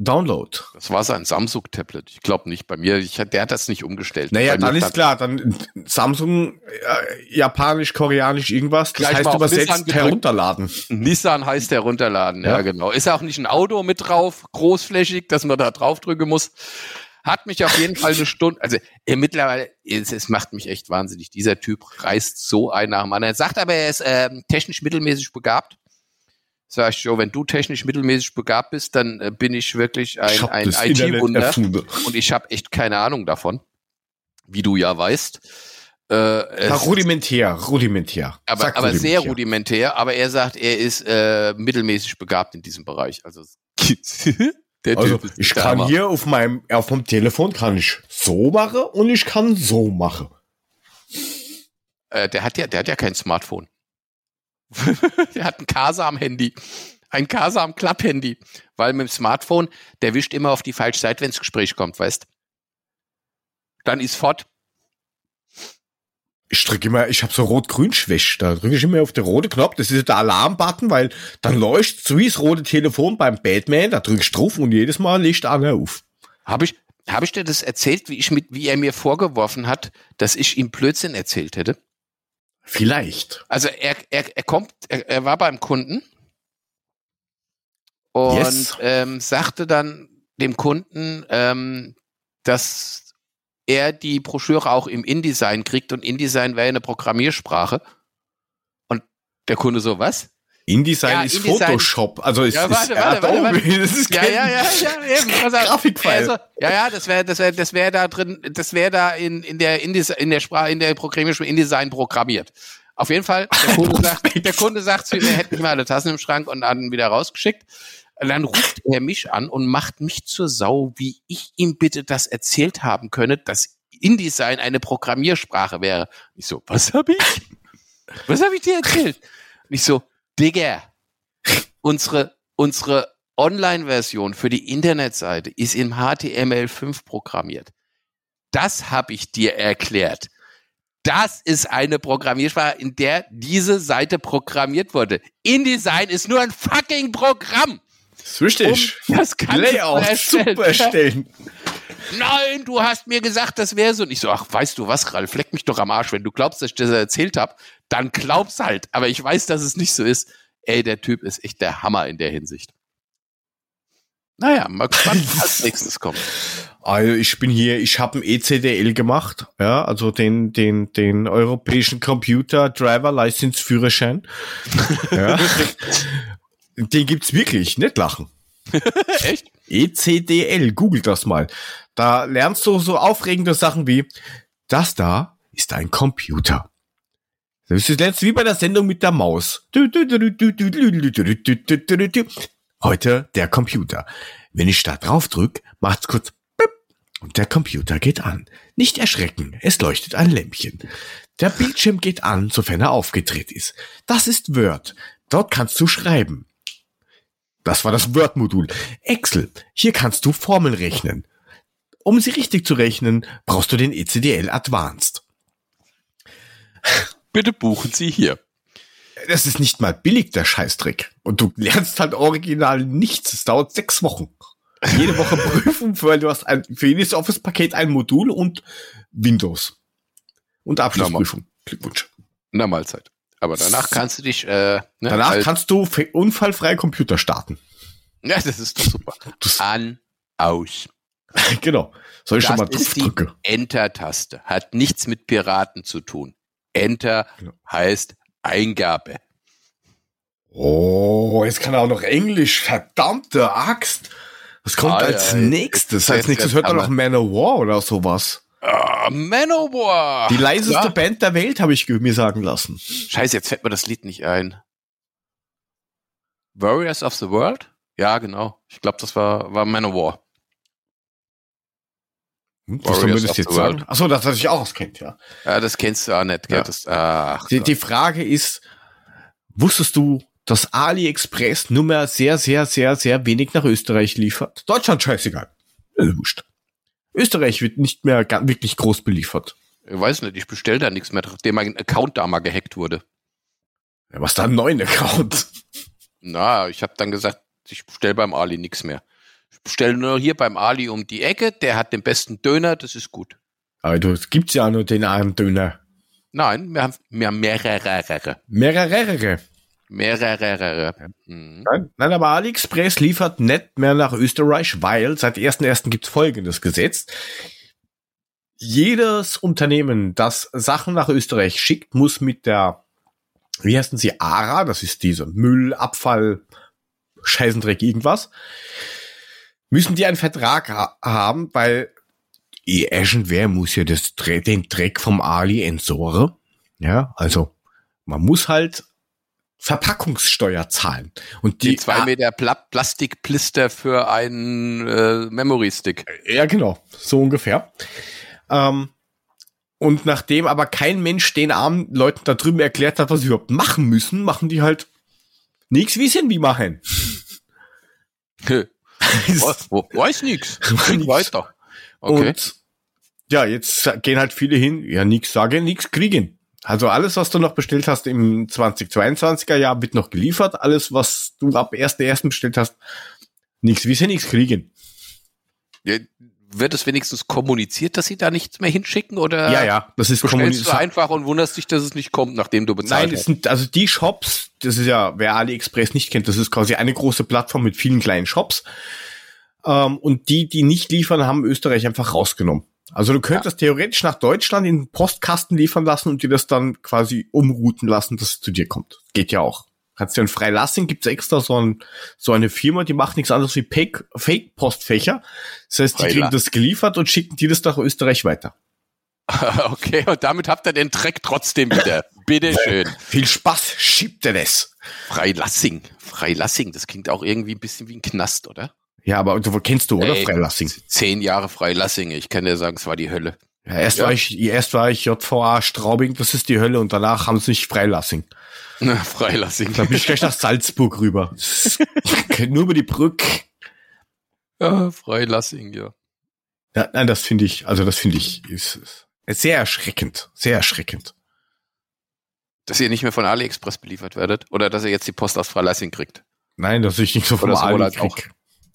Download. Das war sein Samsung-Tablet. Ich glaube nicht bei mir. Ich, der hat das nicht umgestellt. Naja, dann ist klar, dann Samsung, äh, Japanisch, Koreanisch, irgendwas, das Gleich heißt übersetzt herunterladen. Nissan heißt herunterladen, ja. Ja. genau. Ist auch nicht ein Auto mit drauf, großflächig, dass man da draufdrücken muss. Hat mich auf jeden Fall eine Stunde, also äh, mittlerweile, es, es macht mich echt wahnsinnig. Dieser Typ reißt so ein nach dem anderen. Er sagt aber, er ist ähm, technisch mittelmäßig begabt. Sag ich, Joe, wenn du technisch mittelmäßig begabt bist, dann äh, bin ich wirklich ein, Ich ein IT-Wunder. Und ich habe echt keine Ahnung davon, wie du ja weißt. Äh, Na, rudimentär, rudimentär. aber, Sag aber sehr rudimentär. rudimentär, aber er sagt, er ist äh, mittelmäßig begabt in diesem Bereich. Also der Also, ist ich kann Hammer. hier auf meinem, auf dem Telefon kann ich so machen und ich kann so machen. Äh, der hat ja, der hat ja kein Smartphone. der hat ein Casa am Handy. Ein Casa am Klapphandy. Weil mit dem Smartphone, der wischt immer auf die falsche Seite, wenn ins Gespräch kommt, weißt? Dann ist fort. Ich drücke immer, ich habe so rot-grün-Schwäche. Da drücke ich immer auf den roten Knopf. Das ist der Alarm-Button, weil dann leuchtet so wie das rote Telefon beim Batman. Da drücke ich drauf und jedes Mal liegt einer auf. Habe ich, hab ich dir das erzählt, wie, ich mit, wie er mir vorgeworfen hat, dass ich ihm Blödsinn erzählt hätte? Vielleicht. Also er, er, er kommt, er, er war beim Kunden und Yes. ähm, sagte dann dem Kunden, ähm, dass er die Broschüre auch im InDesign kriegt und InDesign wäre eine Programmiersprache. Und der Kunde so, was? InDesign Ja, ist InDesign- Photoshop. Also es Ja, ist warte, warte, warte, Adobe. warte. Das ist Ja, kein ja, ja, ja, eben. Grafikfile. Also, ja, ja, das wäre, das wäre, das wäre da drin, das wäre da in, in der, Indis, in der Sprache, in der Programmiersprache InDesign programmiert. Auf jeden Fall, der Kunde sagt, der Kunde sagt zu er hätte nicht mal alle Tassen im Schrank und dann wieder rausgeschickt. Dann ruft er mich an und macht mich zur Sau, wie ich ihm bitte das erzählt haben könne, dass InDesign eine Programmiersprache wäre. Ich so, was habe ich? Was habe ich dir erzählt? Und ich so, Digga, unsere, unsere Online-Version für die Internetseite ist in HTML5 programmiert. Das habe ich dir erklärt. Das ist eine Programmiersprache, in der diese Seite programmiert wurde. InDesign ist nur ein fucking Programm. Ist richtig. Um das Ganze Layout erstellen. super erstellen. Nein, du hast mir gesagt, das wäre so. Und ich so, ach, weißt du was, Ralf, leck mich doch am Arsch. Wenn du glaubst, dass ich das erzählt habe, dann glaub's halt. Aber ich weiß, dass es nicht so ist. Ey, der Typ ist echt der Hammer in der Hinsicht. Naja, mal gespannt, was als nächstes kommt. Also ich bin hier, ich habe ein ECDL gemacht, ja, also den den den europäischen Computer Driver License Führerschein. ja. Den gibt's wirklich, nicht lachen. Echt? ECDL, google das mal. Da lernst du so aufregende Sachen wie das da ist ein Computer. Das ist jetzt wie bei der Sendung mit der Maus. Heute der Computer. Wenn ich da drauf drück, macht's kurz und der Computer geht an. Nicht erschrecken, es leuchtet ein Lämpchen. Der Bildschirm geht an, sofern er aufgedreht ist. Das ist Word. Dort kannst du schreiben. Das war das Word-Modul. Excel. Hier kannst du Formeln rechnen. Um sie richtig zu rechnen, brauchst du den ECDL Advanced. Bitte buchen Sie hier. Das ist nicht mal billig, der Scheißdreck. Und du lernst halt original nichts. Es dauert sechs Wochen. Jede Woche Prüfung, weil du hast ein, für jedes Office-Paket ein Modul und Windows. Und Abschlussprüfung. Glückwunsch. Na Mahlzeit. Aber danach kannst du dich, äh, ne, Danach als, kannst du unfallfrei Computer starten. Ja, das ist doch super. Das, An, aus. genau. Soll ich schon mal das ist die? Enter-Taste. Hat nichts mit Piraten zu tun. Enter Genau. heißt Eingabe. Oh, jetzt kann er auch noch Englisch. Verdammte Axt. Was kommt Ah, als ja, nächstes? Als nächstes hört er noch Man of War oder sowas. Ah, Manowar. Die leiseste Ja. Band der Welt, habe ich mir sagen lassen. Scheiße, jetzt fällt mir das Lied nicht ein. Warriors of the World? Ja, genau. Ich glaube, das war, war Manowar. Hm, das of jetzt sagen? Achso, das hatte ich auch auskennt, ja. Ja, das kennst du auch nicht, gell? Ja. Das, ach, Die, die Frage ist, wusstest du, dass AliExpress nur mehr sehr, sehr, sehr, sehr wenig nach Österreich liefert? Deutschland scheißegal. Äh, wurscht. Österreich wird nicht mehr wirklich groß beliefert. ich weiß nicht, ich bestell da nichts mehr, nachdem mein Account da mal gehackt wurde. Ja, was da einen neuen Account? Na, ich habe dann gesagt, ich bestell beim Ali nichts mehr. Ich bestelle nur hier beim Ali um die Ecke, der hat den besten Döner, das ist gut. Aber du, es gibt ja nur den einen Döner. Nein, wir haben, wir haben mehrere. Mehrere. Mehrere. Mhm. Nein, nein, aber AliExpress liefert nicht mehr nach Österreich, weil seit 1.1. gibt es folgendes Gesetz. Jedes Unternehmen, das Sachen nach Österreich schickt, muss mit der, wie heißen sie, ARA, das ist diese Müll, Abfall, Scheißendreck, irgendwas, müssen die einen Vertrag ha haben, weil irgendwer muss ja das, den Dreck vom Ali entsorgen. Ja, also man muss halt Verpackungssteuer zahlen. Und Die die zwei Meter Pla Plastikplister für einen äh, Memory-Stick. Ja, genau, so ungefähr. Ähm, und nachdem aber kein Mensch den armen Leuten da drüben erklärt hat, was sie überhaupt machen müssen, machen die halt nichts wie sie wie machen. Wo, weiß nix. Krieg Nix. weiter. Okay. Und ja, jetzt gehen halt viele hin, ja, nix sagen, nix kriegen. Also alles, was du noch bestellt hast im 2022er Jahr, wird noch geliefert. Alles, was du ab 1.1. bestellt hast, nix wie sie nix kriegen. Ja, Wird es wenigstens kommuniziert, dass sie da nichts mehr hinschicken oder ja, ja, das ist bestellst du kommuniziert. einfach und wunderst dich, dass es nicht kommt, nachdem du bezahlt Nein, es hast? sind also die Shops, das ist ja, wer AliExpress nicht kennt, das ist quasi eine große Plattform mit vielen kleinen Shops. Ähm, und die, die nicht liefern, haben Österreich einfach rausgenommen. Also du könntest theoretisch nach Deutschland in den Postkasten liefern lassen und dir das dann quasi umrouten lassen, dass es zu dir kommt. Geht ja auch. Kannst du ein Freilassing, gibt's extra so, ein, so eine Firma, die macht nichts anderes wie Fake- Fake-Postfächer. Das heißt, die Freila- kriegen das geliefert und schicken dir das nach Österreich weiter. okay, und damit habt ihr den Dreck trotzdem wieder. Bitteschön. Viel Spaß, schiebt er das. Freilassing. Freilassing, das klingt auch irgendwie ein bisschen wie ein Knast, oder? Ja, aber du kennst du, oder? Ey, Freilassing. Zehn Jahre Freilassing. Ich kann dir sagen, es war die Hölle. Ja, erst Ja. war ich, erst war ich JVA Straubing, das ist die Hölle, und danach haben sie nicht Freilassing. Freilassing. Da bin ich gleich nach Salzburg rüber. Nur über die Brücke. Ja, Freilassing, ja. Ja, nein, das finde ich, also das finde ich, ist, ist sehr erschreckend, sehr erschreckend. Dass ihr nicht mehr von AliExpress beliefert werdet oder dass ihr jetzt die Post aus Freilassing kriegt. Nein, dass ich nicht so vom Oder sowohl Ali als auch. krieg.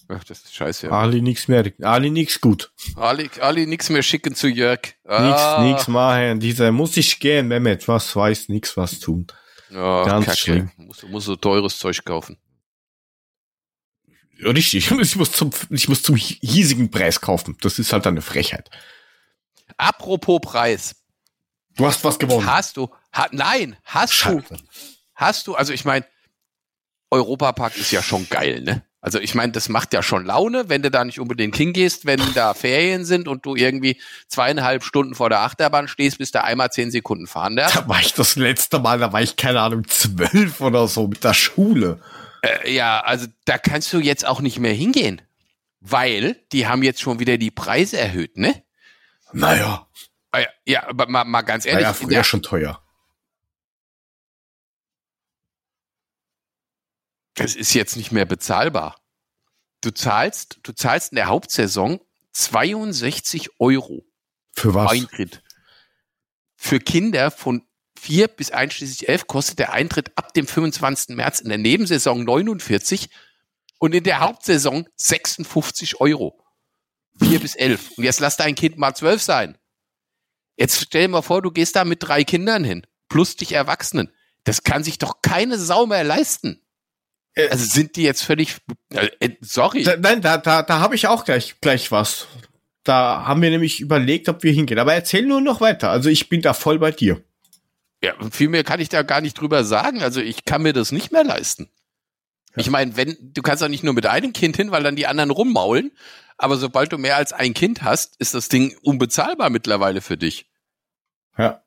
Ach, das ist scheiße. Ja. Ali nix mehr, Ali nix gut. Ali, Ali nix mehr schicken zu Jörg. Nix, Ah. nix machen. Dieser muss ich gehen, Mehmet, was weiß, nix was tun. Ja, Ganz Kacke. schlimm. Muss, muss so teures Zeug kaufen. Ja, Richtig, ich muss zum, ich muss zum hiesigen Preis kaufen. Das ist halt eine Frechheit. Apropos Preis. Du hast was gewonnen. Hast du, ha, nein, hast du, Scheiße. hast du, also ich meine, Europapark ist ja schon geil, ne? Also ich meine, das macht ja schon Laune, wenn du da nicht unbedingt hingehst, wenn da Ferien sind und du irgendwie zweieinhalb Stunden vor der Achterbahn stehst, bis da einmal zehn Sekunden fahren darfst. Da war ich das letzte Mal, da war ich, keine Ahnung, zwölf oder so mit der Schule. Äh, ja, also da kannst du jetzt auch nicht mehr hingehen, weil die haben jetzt schon wieder die Preise erhöht, ne? Naja, Ah Ja, ja aber mal, mal ganz ehrlich, naja, in früher der, schon teuer. Das ist jetzt nicht mehr bezahlbar. Du zahlst, du zahlst in der Hauptsaison 62 Euro Für was? Eintritt. Für Kinder von vier bis einschließlich elf kostet der Eintritt ab dem 25. März in der Nebensaison 49 und in der Hauptsaison 56 Euro. Vier bis elf. Und jetzt lass dein Kind mal zwölf sein. Jetzt stell dir mal vor, du gehst da mit drei Kindern hin, plus dich Erwachsenen. Das kann sich doch keine Sau mehr leisten. Äh, Also sind die jetzt völlig, äh, äh, sorry. Da, nein, da, da, da habe ich auch gleich, gleich was. Da haben wir nämlich überlegt, ob wir hingehen. Aber erzähl nur noch weiter. Also ich bin da voll bei dir. Ja, viel mehr kann ich da gar nicht drüber sagen. Also ich kann mir das nicht mehr leisten. Ich meine, wenn, du kannst doch nicht nur mit einem Kind hin, weil dann die anderen rummaulen. Aber sobald du mehr als ein Kind hast, ist das Ding unbezahlbar mittlerweile für dich. Ja.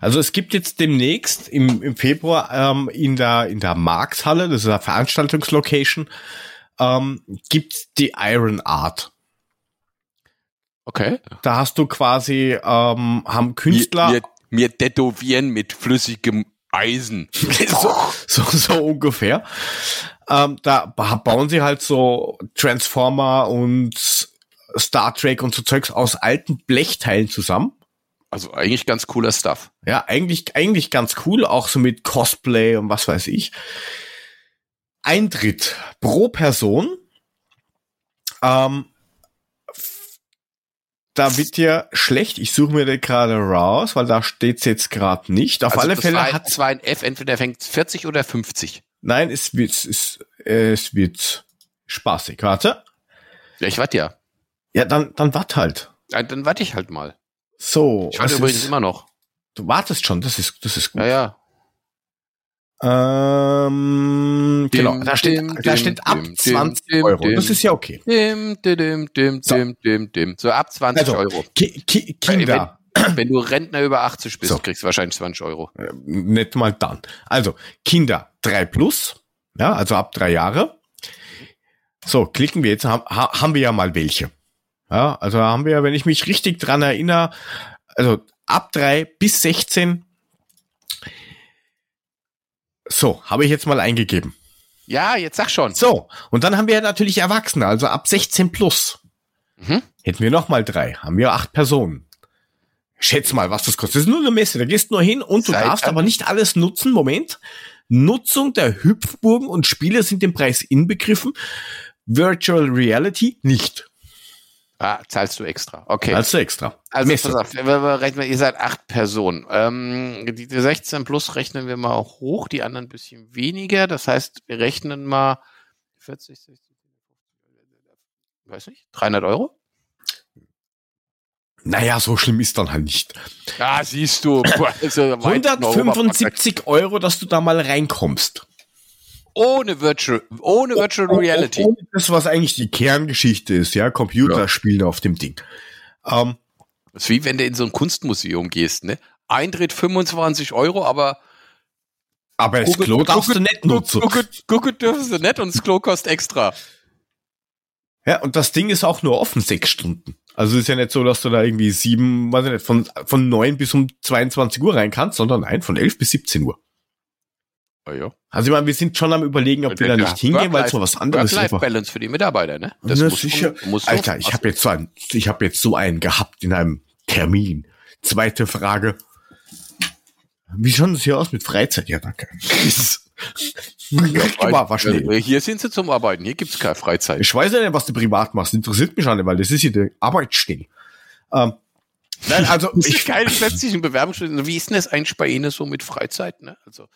Also es gibt jetzt demnächst im, im Februar ähm, in der in der Markshalle, das ist eine Veranstaltungslocation, ähm, gibt's die Iron Art. Okay. Da hast du quasi ähm, haben Künstler Wir, wir, wir tätowieren mit flüssigem Eisen. so, so, so ungefähr. Ähm, da ba- bauen sie halt so Transformer und Star Trek und so Zeugs aus alten Blechteilen zusammen. Also eigentlich ganz cooler Stuff. Ja, eigentlich, eigentlich ganz cool, auch so mit Cosplay und was weiß ich. Eintritt pro Person. Ähm, da wird dir schlecht. Ich suche mir den gerade raus, weil da steht's jetzt gerade nicht. Auf also alle Fälle hat es war ein F, entweder fängt 40 oder 50. nein, es wird es, es wird spaßig. Warte. Ja, ich warte ja. Ja, dann dann wart halt. Ja, Dann warte ich halt mal. So, Ich warte übrigens ist, immer noch. du wartest schon. Das ist das ist gut. Ja, ja. Ähm, Dim, genau, da steht, dim, da dim, steht ab dim, 20 dim, Euro. Das ist ja okay. Dim, dim, dim, So. dim, dim, dim. So ab 20 Also, Euro. Ki Ki Kinder, Wenn du Rentner über 80 bist, So. kriegst du wahrscheinlich 20 Euro. äh, nicht mal dann. Also, Kinder drei plus, ja, also ab drei Jahre. So, klicken wir jetzt, haben, ha- haben wir ja mal welche. Ja, also haben wir, wenn ich mich richtig dran erinnere, also ab drei bis 16. So, habe ich jetzt mal eingegeben. Ja, jetzt sag schon. So, und dann haben wir natürlich Erwachsene, also ab 16 plus. Mhm. Hätten wir noch mal drei, haben wir acht Personen. Schätz mal, was das kostet. Das ist nur eine Messe, da gehst nur hin und du Seid darfst aber nicht alles nutzen. Moment. Nutzung der Hüpfburgen und Spiele sind im Preis inbegriffen. Virtual Reality nicht. Ah, zahlst du extra. Okay. Also extra. Also pass auf, wir, rechnen, ihr seid acht Personen. Ähm, die, die 16 plus rechnen wir mal hoch, die anderen ein bisschen weniger. Das heißt, wir rechnen mal 40, 60, weiß nicht, 300 Euro? Naja, so schlimm ist dann halt nicht. Ja, siehst du. Also, 175 Euro, dass du da mal reinkommst. Ohne Virtual, ohne Virtual Oh, Reality. oh, oh, Das, was eigentlich die Kerngeschichte ist, ja, Computerspielen auf dem Ding. Ähm, Das ist wie wenn du in so ein Kunstmuseum gehst, ne? Eintritt 25 Euro, aber aber das Klo darfst du nicht nutzen. Gucken, gucken dürfen sie nicht und das Klo kostet extra. Ja, und das Ding ist auch nur offen sechs Stunden. Also ist ja nicht so, dass du da irgendwie sieben, weiß ich nicht, von, von neun bis um 22 Uhr rein kannst, sondern nein, von elf bis 17 Uhr. Oh, ja. Also ich meine, wir sind schon am überlegen, ob wir da nicht hingehen, weil es mal was anderes ist. Work-Life-Balance für die Mitarbeiter, ne? Na, muss sicher. muss Alter, ich habe jetzt so einen, ich habe jetzt so einen gehabt in einem Termin. Zweite Frage. Wie schaut das hier aus mit Freizeit? Ja, danke. war schnell. Äh, Hier sind sie zum Arbeiten, hier gibt's keine Freizeit. Ich weiß ja nicht, was du privat machst. Interessiert mich nicht, weil das ist hier die Arbeitsstelle. Ähm, nein, also Das ich, keine plötzlichen Bewerbungsstellen. Wie ist denn das eigentlich bei Ihnen so mit Freizeit? Ne? Also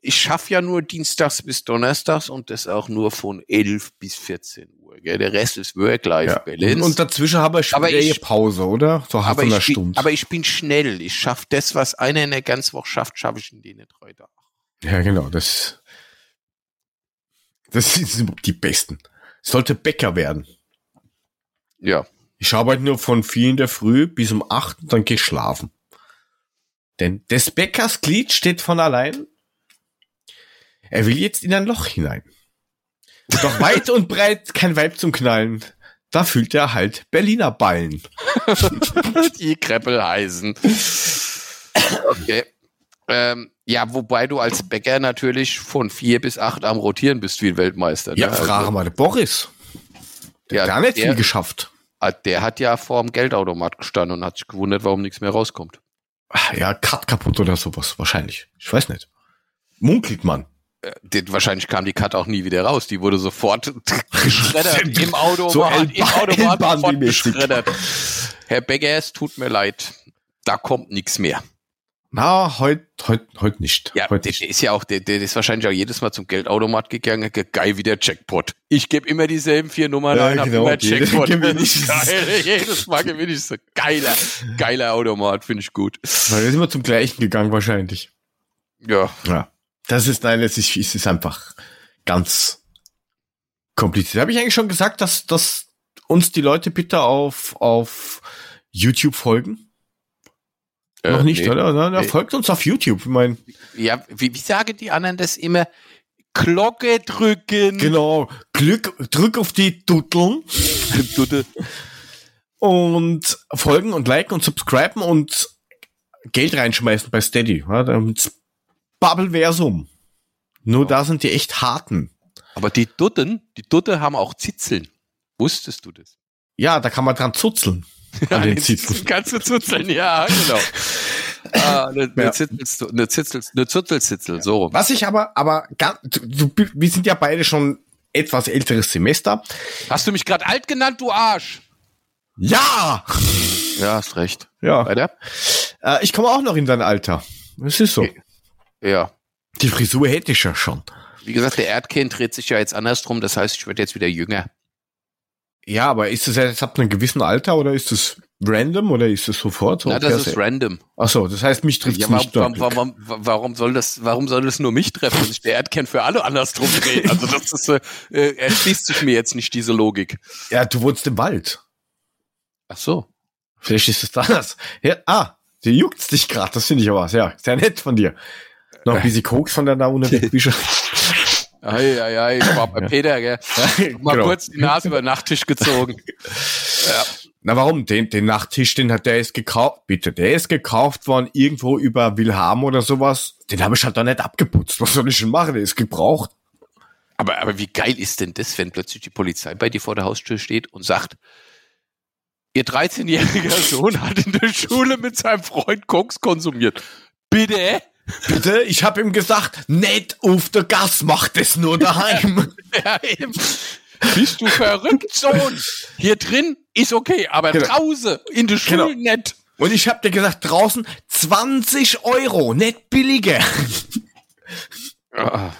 ich schaffe ja nur dienstags bis donnerstags und das auch nur von 11 bis 14 Uhr. Gell? Der Rest ist ja. Work-Life-Balance. Und dazwischen habe ich Aber wieder ich- Pause, oder? So halb aber, einer ich bin, Stunde. aber ich bin schnell. Ich schaffe das, was einer in der ganzen Woche schafft, schaffe ich in denen drei Tagen. ja, genau, das, das sind die Besten. Sollte Bäcker werden. Ja. Ich arbeite nur von vier in der Früh bis um acht und dann geh ich schlafen. Denn des Bäckers Glied steht von allein. Er will jetzt in ein Loch hinein. Doch weit und breit kein Weib zum Knallen. Da fühlt er halt Berliner Ballen. die Kreppel heißen. Okay. Ähm, ja, wobei du als Bäcker natürlich von vier bis acht am Rotieren bist wie ein Weltmeister. Ja, ne? frage mal den Boris. Der Ja, hat gar nicht viel geschafft. Ah, Der hat ja vor dem Geldautomat gestanden und hat sich gewundert, warum nichts mehr rauskommt. Ah, Ja, Cut kaputt oder sowas. Wahrscheinlich. Ich weiß nicht. Munkelt man. Äh, den- Wahrscheinlich kam die Karte auch nie wieder raus. Die wurde sofort geschreddert im Automat. So im Automat sofort geschreddert. Herr Becker, es tut mir leid. Da kommt nichts mehr. Na, heute heute, heute nicht. Ja, heute der, nicht. der ist ja auch, der, der ist wahrscheinlich auch jedes Mal zum Geldautomat gegangen. ge- Geil wie der Jackpot. Ich gebe immer dieselben vier Nummern Ja, ein, genau, immer Jackpot. ist. Geil, jedes Mal gewinne ich so. Geiler, geiler Automat, finde ich gut. Weil wir sind immer zum gleichen gegangen wahrscheinlich. Ja, Ja. Das ist, nein, das ist, es ist einfach ganz kompliziert. Habe ich eigentlich schon gesagt, dass, dass uns die Leute bitte auf, auf YouTube folgen? Äh, Noch nicht, nee. oder? Nee. Folgt uns auf YouTube. Ich mein, Ja, wie, wie sagen die anderen das immer? Glocke drücken. genau. Glück, drück auf die Dutteln Dutte. und folgen und liken und subscriben und Geld reinschmeißen bei Steady. Ja, damit Bubbleversum. Nur da sind die echt harten. Aber die Dutten, die Dutte haben auch Zitzeln. Wusstest du das? Ja, da kann man dran zuzeln. An den Zitzeln. Kannst du zuzeln, ja, genau. ah, eine, Ja. eine, Zitzel, eine, Zitzel, eine Zutzelzitzel, so. Was ich aber, aber du, wir sind ja beide schon etwas älteres Semester. Hast du mich gerade alt genannt, du Arsch? Ja! Ja, hast recht. Ja. Weiter? Äh, ich komme auch noch in dein Alter. Es ist so. Okay. Ja. Die Frisur hätte ich ja schon. Wie gesagt, der Erdkern dreht sich ja jetzt andersrum, das heißt, ich werde jetzt wieder jünger. Ja, aber ist es jetzt ab einem gewissen Alter oder ist es random oder ist es sofort? So Na, das ist random. Ach so, das heißt, mich trifft Ja, es nicht. warum, warum, warum, soll das, warum soll das nur mich treffen, wenn sich der Erdkern für alle andersrum dreht? Also das ist, äh, äh, erschließt sich mir jetzt nicht diese Logik. Ja, du wohnst im Wald. Ach so. Vielleicht ist es anders. Ja, ah, die juckt's dich gerade. Das finde ich aber sehr, sehr nett von dir. Noch ein bisschen Koks von der unterwegs. bist. Ei, ei, ei, ich war bei Peter, gell? Mal Genau. kurz die Nase über den Nachttisch gezogen. ja. Na warum? Den, den Nachttisch, den hat der ist gekauft. Bitte, der ist gekauft worden irgendwo über Wilhelm oder sowas. Den habe ich halt da nicht abgeputzt. Was soll ich denn machen? Der ist gebraucht. Aber, aber wie geil ist denn das, wenn plötzlich die Polizei bei dir vor der Haustür steht und sagt, ihr 13-jähriger Sohn hat in der Schule mit seinem Freund Koks konsumiert. Bitte? Bitte, ich habe ihm gesagt, nicht auf der Gas, mach das nur daheim. Ja, eben. Bist du verrückt, Sohn? Hier drin ist okay, aber Genau. draußen in der Schule Genau. nicht. Und ich habe dir gesagt, draußen 20 Euro, nicht billiger. Ah,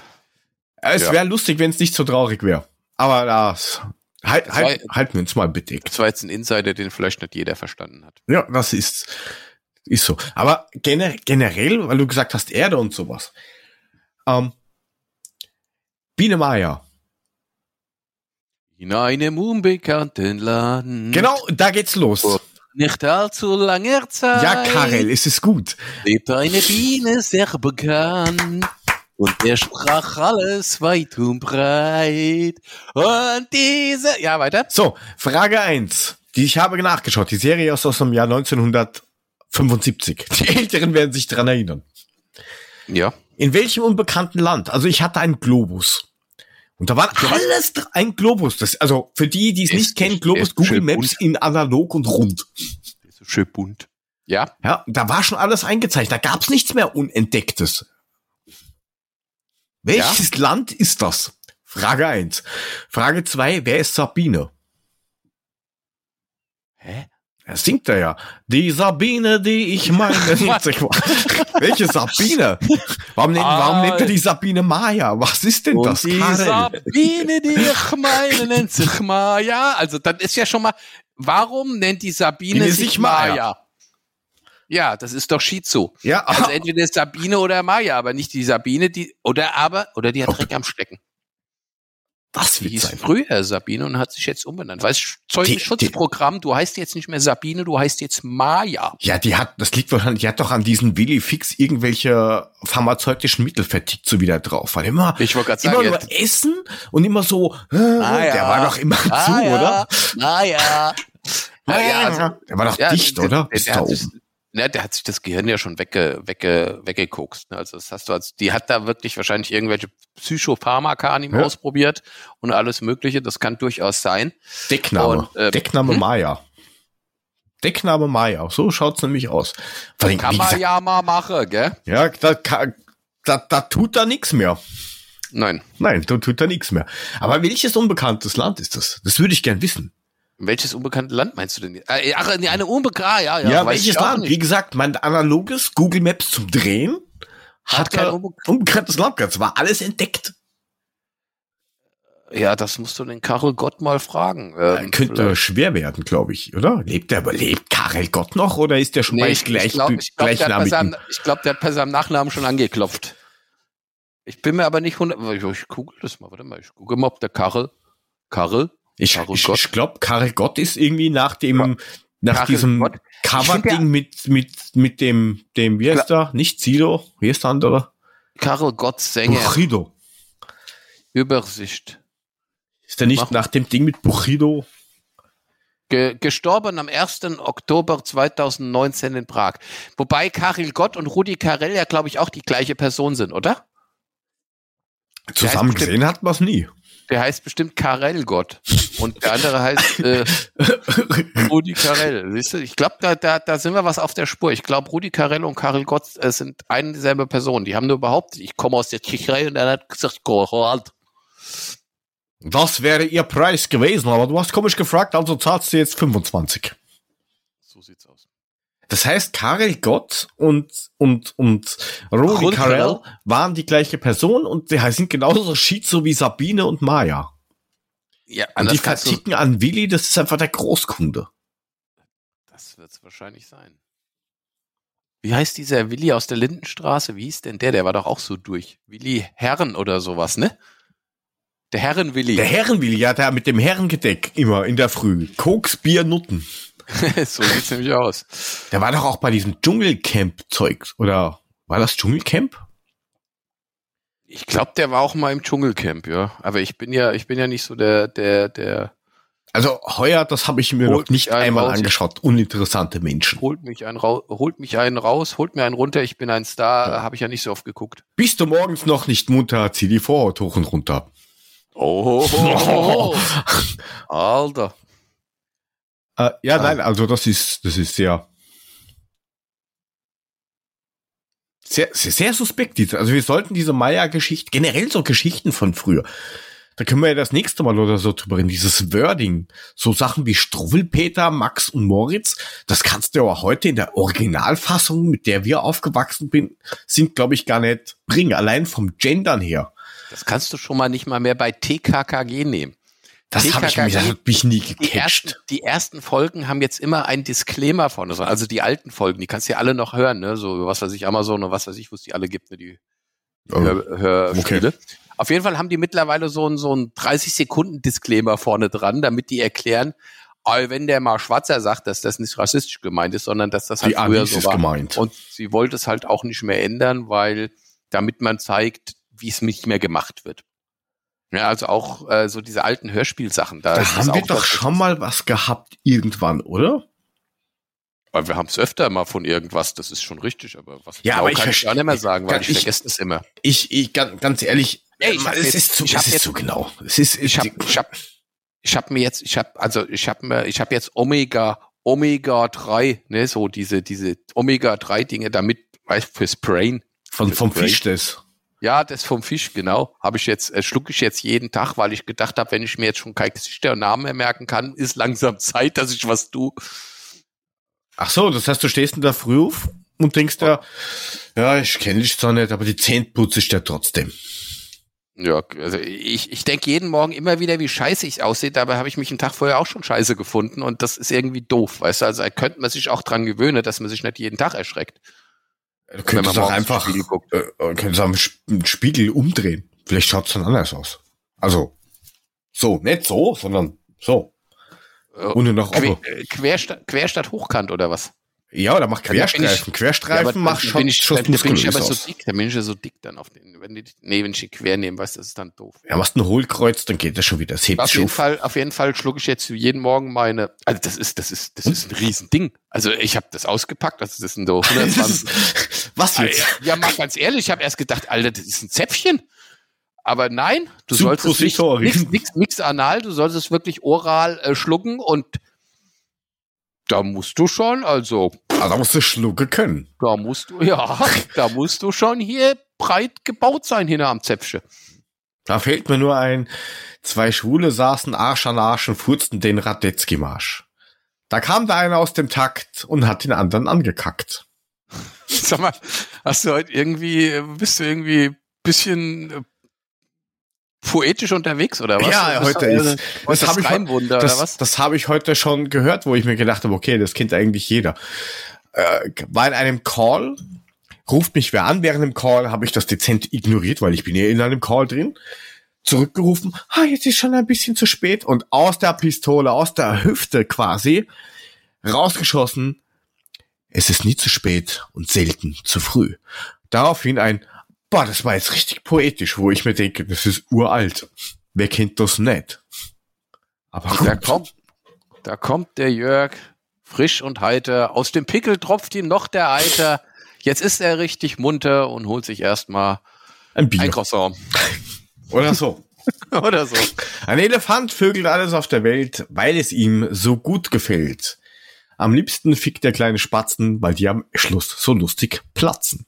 Es Ja. wäre lustig, wenn es nicht so traurig wäre. Aber das halt, halt, halten wir uns mal bedeckt. Das war jetzt ein Insider, den vielleicht nicht jeder verstanden hat. Ja, das ist, ist so. Aber gener generell, weil du gesagt hast, Erde und sowas. Ähm, Biene Maya. In einem unbekannten Land. Genau, da geht's los. Nicht allzu langer Zeit. Ja, Karel, es ist gut. lebt eine Biene sehr bekannt. Und der sprach alles weit und breit. Und diese, ja, weiter. So, Frage eins. Die ich habe nachgeschaut. Die Serie ist aus dem Jahr 1975. Die Älteren werden sich dran erinnern. Ja. In welchem unbekannten Land? Also ich hatte einen Globus. Und da war alles ein Globus. Das, also für die, die es Ist- nicht kennen, Globus ist Google Maps in analog und rund. So schön bunt. Ja. Ja, da war schon alles eingezeichnet. Da gab's nichts mehr Unentdecktes. Welches Land ist das? Frage eins. Frage zwei: wer ist Sabine? Hä? Er singt er ja. Die Sabine, die ich meine. Welche Sabine? Warum nennt, warum nennt er die Sabine Maya? Was ist denn das? Die Karel? Sabine, die ich meine, nennt sich Maya. Also, das ist ja schon mal, warum nennt die Sabine sich sich Maya. Maya? Ja, das ist doch Shizu. Ja, Also entweder Sabine oder Maya, aber nicht die Sabine, die, oder aber, oder die hat Dreck am Stecken. Das wird sein. früher Sabine und hat sich jetzt umbenannt. Weißt du, Zeugenschutzprogramm, du heißt jetzt nicht mehr Sabine, du heißt jetzt Maya. Ja, die hat, das liegt wahrscheinlich, die hat doch an diesen Willy Fix irgendwelche pharmazeutischen Mittel vertickt so wieder drauf. Weil immer, Ich wollte gerade immer sagen, nur jetzt- Essen und immer so, äh, der war doch immer zu, oder? Maya. Ja, ja, also, der war doch ja, dicht, der, oder? Der, Bis der, da hat sich, ne, der hat sich das Gehirn ja schon wegge, wegge, weggekokst. Ne? Also das hast du als, die hat da wirklich wahrscheinlich irgendwelche Psychopharmaka an ihm Ja. ausprobiert und alles Mögliche. Das kann durchaus sein. Deckname. Und, ähm, Deckname hm? Maya. Deckname Maya. So schaut's nämlich aus. Allem, Kann man gesagt, ja mal machen, gell? ja, da, da, da tut da nichts mehr. Nein. Nein, da tut da nichts mehr. Aber welches unbekanntes Land ist das? Das würde ich gern wissen. Welches unbekannte Land meinst du denn? Äh, Ach, nee, eine unbekannte, ja, ja. Ja, weiß welches Land? nicht. Wie gesagt, mein analoges Google Maps zum Drehen Hat kein kein unbekanntes Land gehabt. Es war alles entdeckt. Ja, das musst du den Karel Gott mal fragen. Ähm, könnte schwer werden, glaube ich, oder? Lebt der, lebt Karel Gott noch oder ist der schon nee, ich, gleich, ich glaube, ich glaub, der, hat seinem- ich glaub, der hat bei seinem Nachnamen schon angeklopft. Ich bin mir aber nicht hundert. Ich, ich google das mal, warte mal. Ich google mal, ob der Karel. Karel? Ich, Karel ich, ich glaube, Karel Gott ist irgendwie nach dem, nach Karel diesem Cover-Ding find mit, mit, mit dem, dem, wie heißt der? Nicht Sido, wie ist der andere? Karel Gott Sänger. Buchido. Übersicht. Ist der nicht Mach- nach dem Ding mit Buchido? Ge gestorben am 1. Oktober 2019 in Prag. Wobei Karel Gott und Rudi Carell ja, glaube ich, auch die gleiche Person sind, oder? Zusammen gesehen hat man es nie. Der heißt bestimmt Karel Gott. Und der andere heißt äh, Rudi Carell. Siehst du, ich glaube, da, da, da sind wir was auf der Spur. Ich glaube, Rudi Carell und Karel Gott äh, sind eine dieselbe Person. Die haben nur behauptet, ich komme aus der Tschechei und er hat gesagt, Gerald. Das wäre ihr Preis gewesen, aber du hast komisch gefragt, also zahlst du jetzt 25. Das heißt, Karel Gott und, und, und Carell Carell. waren die gleiche Person und die sind genauso schizo wie Sabine und Maya. Ja, Und die verticken an Willi, das ist einfach der Großkunde. das wird's wahrscheinlich sein. Wie heißt dieser Willi aus der Lindenstraße? Wie hieß denn der? Der war doch auch so durch. Willi Herren oder sowas, ne? Der Herren-Willi. Der Herrenwilli, ja, der mit dem Herrengedeck immer in der Früh. Koks, Bier, Nutten. so sieht's nämlich aus. Der war doch auch bei diesem Dschungelcamp-Zeug. Oder war das Dschungelcamp? Ich glaube, der war auch mal im Dschungelcamp, ja. Aber ich bin ja, ich bin ja nicht so der, der, der Also heuer, das habe ich mir noch nicht einmal raus. angeschaut. Uninteressante Menschen. holt mich einen raus, holt mich einen raus, holt mir einen runter. Ich bin ein Star, habe ich ja nicht so oft geguckt. Bist du morgens noch nicht munter, zieh die Vorhaut hoch und runter. Oh, Alter. Äh, ja, Ah. nein, also das ist, das ist sehr, sehr, sehr, sehr suspekt. Also wir sollten diese Maya-Geschichte, generell so Geschichten von früher, da können wir ja das nächste Mal oder so drüber reden, dieses Wording, so Sachen wie Struwwelpeter, Max und Moritz, das kannst du ja heute in der Originalfassung, mit der wir aufgewachsen bin, sind, glaube ich, gar nicht bringen, allein vom Gendern her. Das kannst du schon mal nicht mal mehr bei TKKG nehmen. Das habe ich mich, das hat mich nie Die ersten, gecatcht. die ersten Folgen haben jetzt immer einen Disclaimer vorne dran. Also die alten Folgen, die kannst du ja alle noch hören, ne? So, was weiß ich, Amazon und was weiß ich, wo es die alle gibt, ne? Die Oh, Hör, Hörspiele. Auf jeden Fall haben die mittlerweile so ein, so ein 30 Sekunden Disclaimer vorne dran, damit die erklären, wenn der mal Schwarzer sagt, dass das nicht rassistisch gemeint ist, sondern dass das halt Die früher Amis so ist war. gemeint. Und sie wollte es halt auch nicht mehr ändern, weil damit man zeigt, wie es nicht mehr gemacht wird. Ja, also auch äh, so diese alten Hörspielsachen. Da, Da haben wir doch schon mal was gehabt irgendwann, oder? Aber wir haben es öfter mal von irgendwas, das ist schon richtig, aber was Ja, genau aber ich kann ich auch nicht mehr sagen, weil ich- ich, vergesse es immer. Ich, ich ganz, ganz ehrlich, Ey, ich es jetzt- ist zu, ich es ist jetzt- zu genau. Es ist, Ich habe ich hab, ich hab mir jetzt, ich habe also ich habe mir ich habe jetzt Omega Omega 3, ne, so diese diese Omega 3 Dinge damit weißt, fürs Brain. von, vom Brain. Fisch das. Ja, das vom Fisch, genau. Habe ich jetzt, äh, schluck ich jetzt jeden Tag, weil ich gedacht habe, wenn ich mir jetzt schon kein Gesichter und Namen mehr merken kann, ist langsam Zeit, dass ich was tue. Ach so, das heißt, du stehst in der Früh auf und denkst dir, ja, ich kenne dich zwar nicht, aber die Zähne putze ich dir trotzdem. Ja, also ich, ich denke jeden Morgen immer wieder, wie scheiße ich aussehe. Dabei habe ich mich einen Tag vorher auch schon scheiße gefunden und das ist irgendwie doof, weißt du. Also da könnte man sich auch dran gewöhnen, dass man sich nicht jeden Tag erschreckt. Du könntest man auch morgens einfach, äh, äh, könntest einen Spiegel umdrehen. Vielleicht schaut's dann anders aus. Also, so, nicht so, sondern so. Äh, Ohne nach Que oben. äh, Querstadt, Querstadt hochkant oder was? Ja, oder mach Ja, Querstreifen. Querstreifen macht dann schon ich, schon dann bin ich aber so dick, dann bin ich ja so dick dann auf den, wenn die, nee, wenn ich die quer nehme, weißt du, das ist dann doof. Ja, machst ein Hohlkreuz, dann geht das schon wieder. Das Auf jeden auf. Fall, auf jeden Fall schlucke ich jetzt jeden Morgen meine, also das ist, das ist, das ist ein Riesending. Also ich habe das ausgepackt, also das sind so Das 120. was jetzt? Ja, mal ganz ehrlich, ich habe erst gedacht, Alter, das ist ein Zäpfchen. Aber nein, du sollst es nicht, nix, nix, nix anal, du sollst es wirklich oral äh, schlucken und da musst du schon, also Ah, da musst du schlucken können. da musst du, ja, da musst du schon hier breit gebaut sein hinter am Zäpfchen. Da fällt mir nur ein, zwei Schwule saßen Arsch an Arsch und furzten den Radetzky-Marsch. Da kam da einer aus dem Takt und hat den anderen angekackt. Sag mal, Hast du heute irgendwie, bist du irgendwie bisschen äh, poetisch unterwegs oder was? Ja, heute ist- heute das hab ich heu- Reimwunder oder Das, was? das habe ich heute schon gehört, wo ich mir gedacht habe, okay, das kennt eigentlich jeder. Äh, war in einem Call, ruft mich wer an, während dem Call habe ich das dezent ignoriert, weil ich bin ja in einem Call drin. Zurückgerufen, ah, jetzt ist schon ein bisschen zu spät und aus der Pistole, aus der Hüfte quasi, rausgeschossen, es ist nie zu spät und selten zu früh. Daraufhin ein, boah, das war jetzt richtig poetisch, wo ich mir denke, das ist uralt. Wer kennt das nicht? Aber Da gut. kommt, da kommt der Jörg, frisch und heiter. Aus dem Pickel tropft ihm noch der Eiter. Jetzt ist er richtig munter und holt sich erstmal ein Bier. ein Croissant. Oder so. Oder so. Ein Elefant vögelt alles auf der Welt, weil es ihm so gut gefällt. Am liebsten fickt der kleine Spatzen, weil die am Schluss so lustig platzen.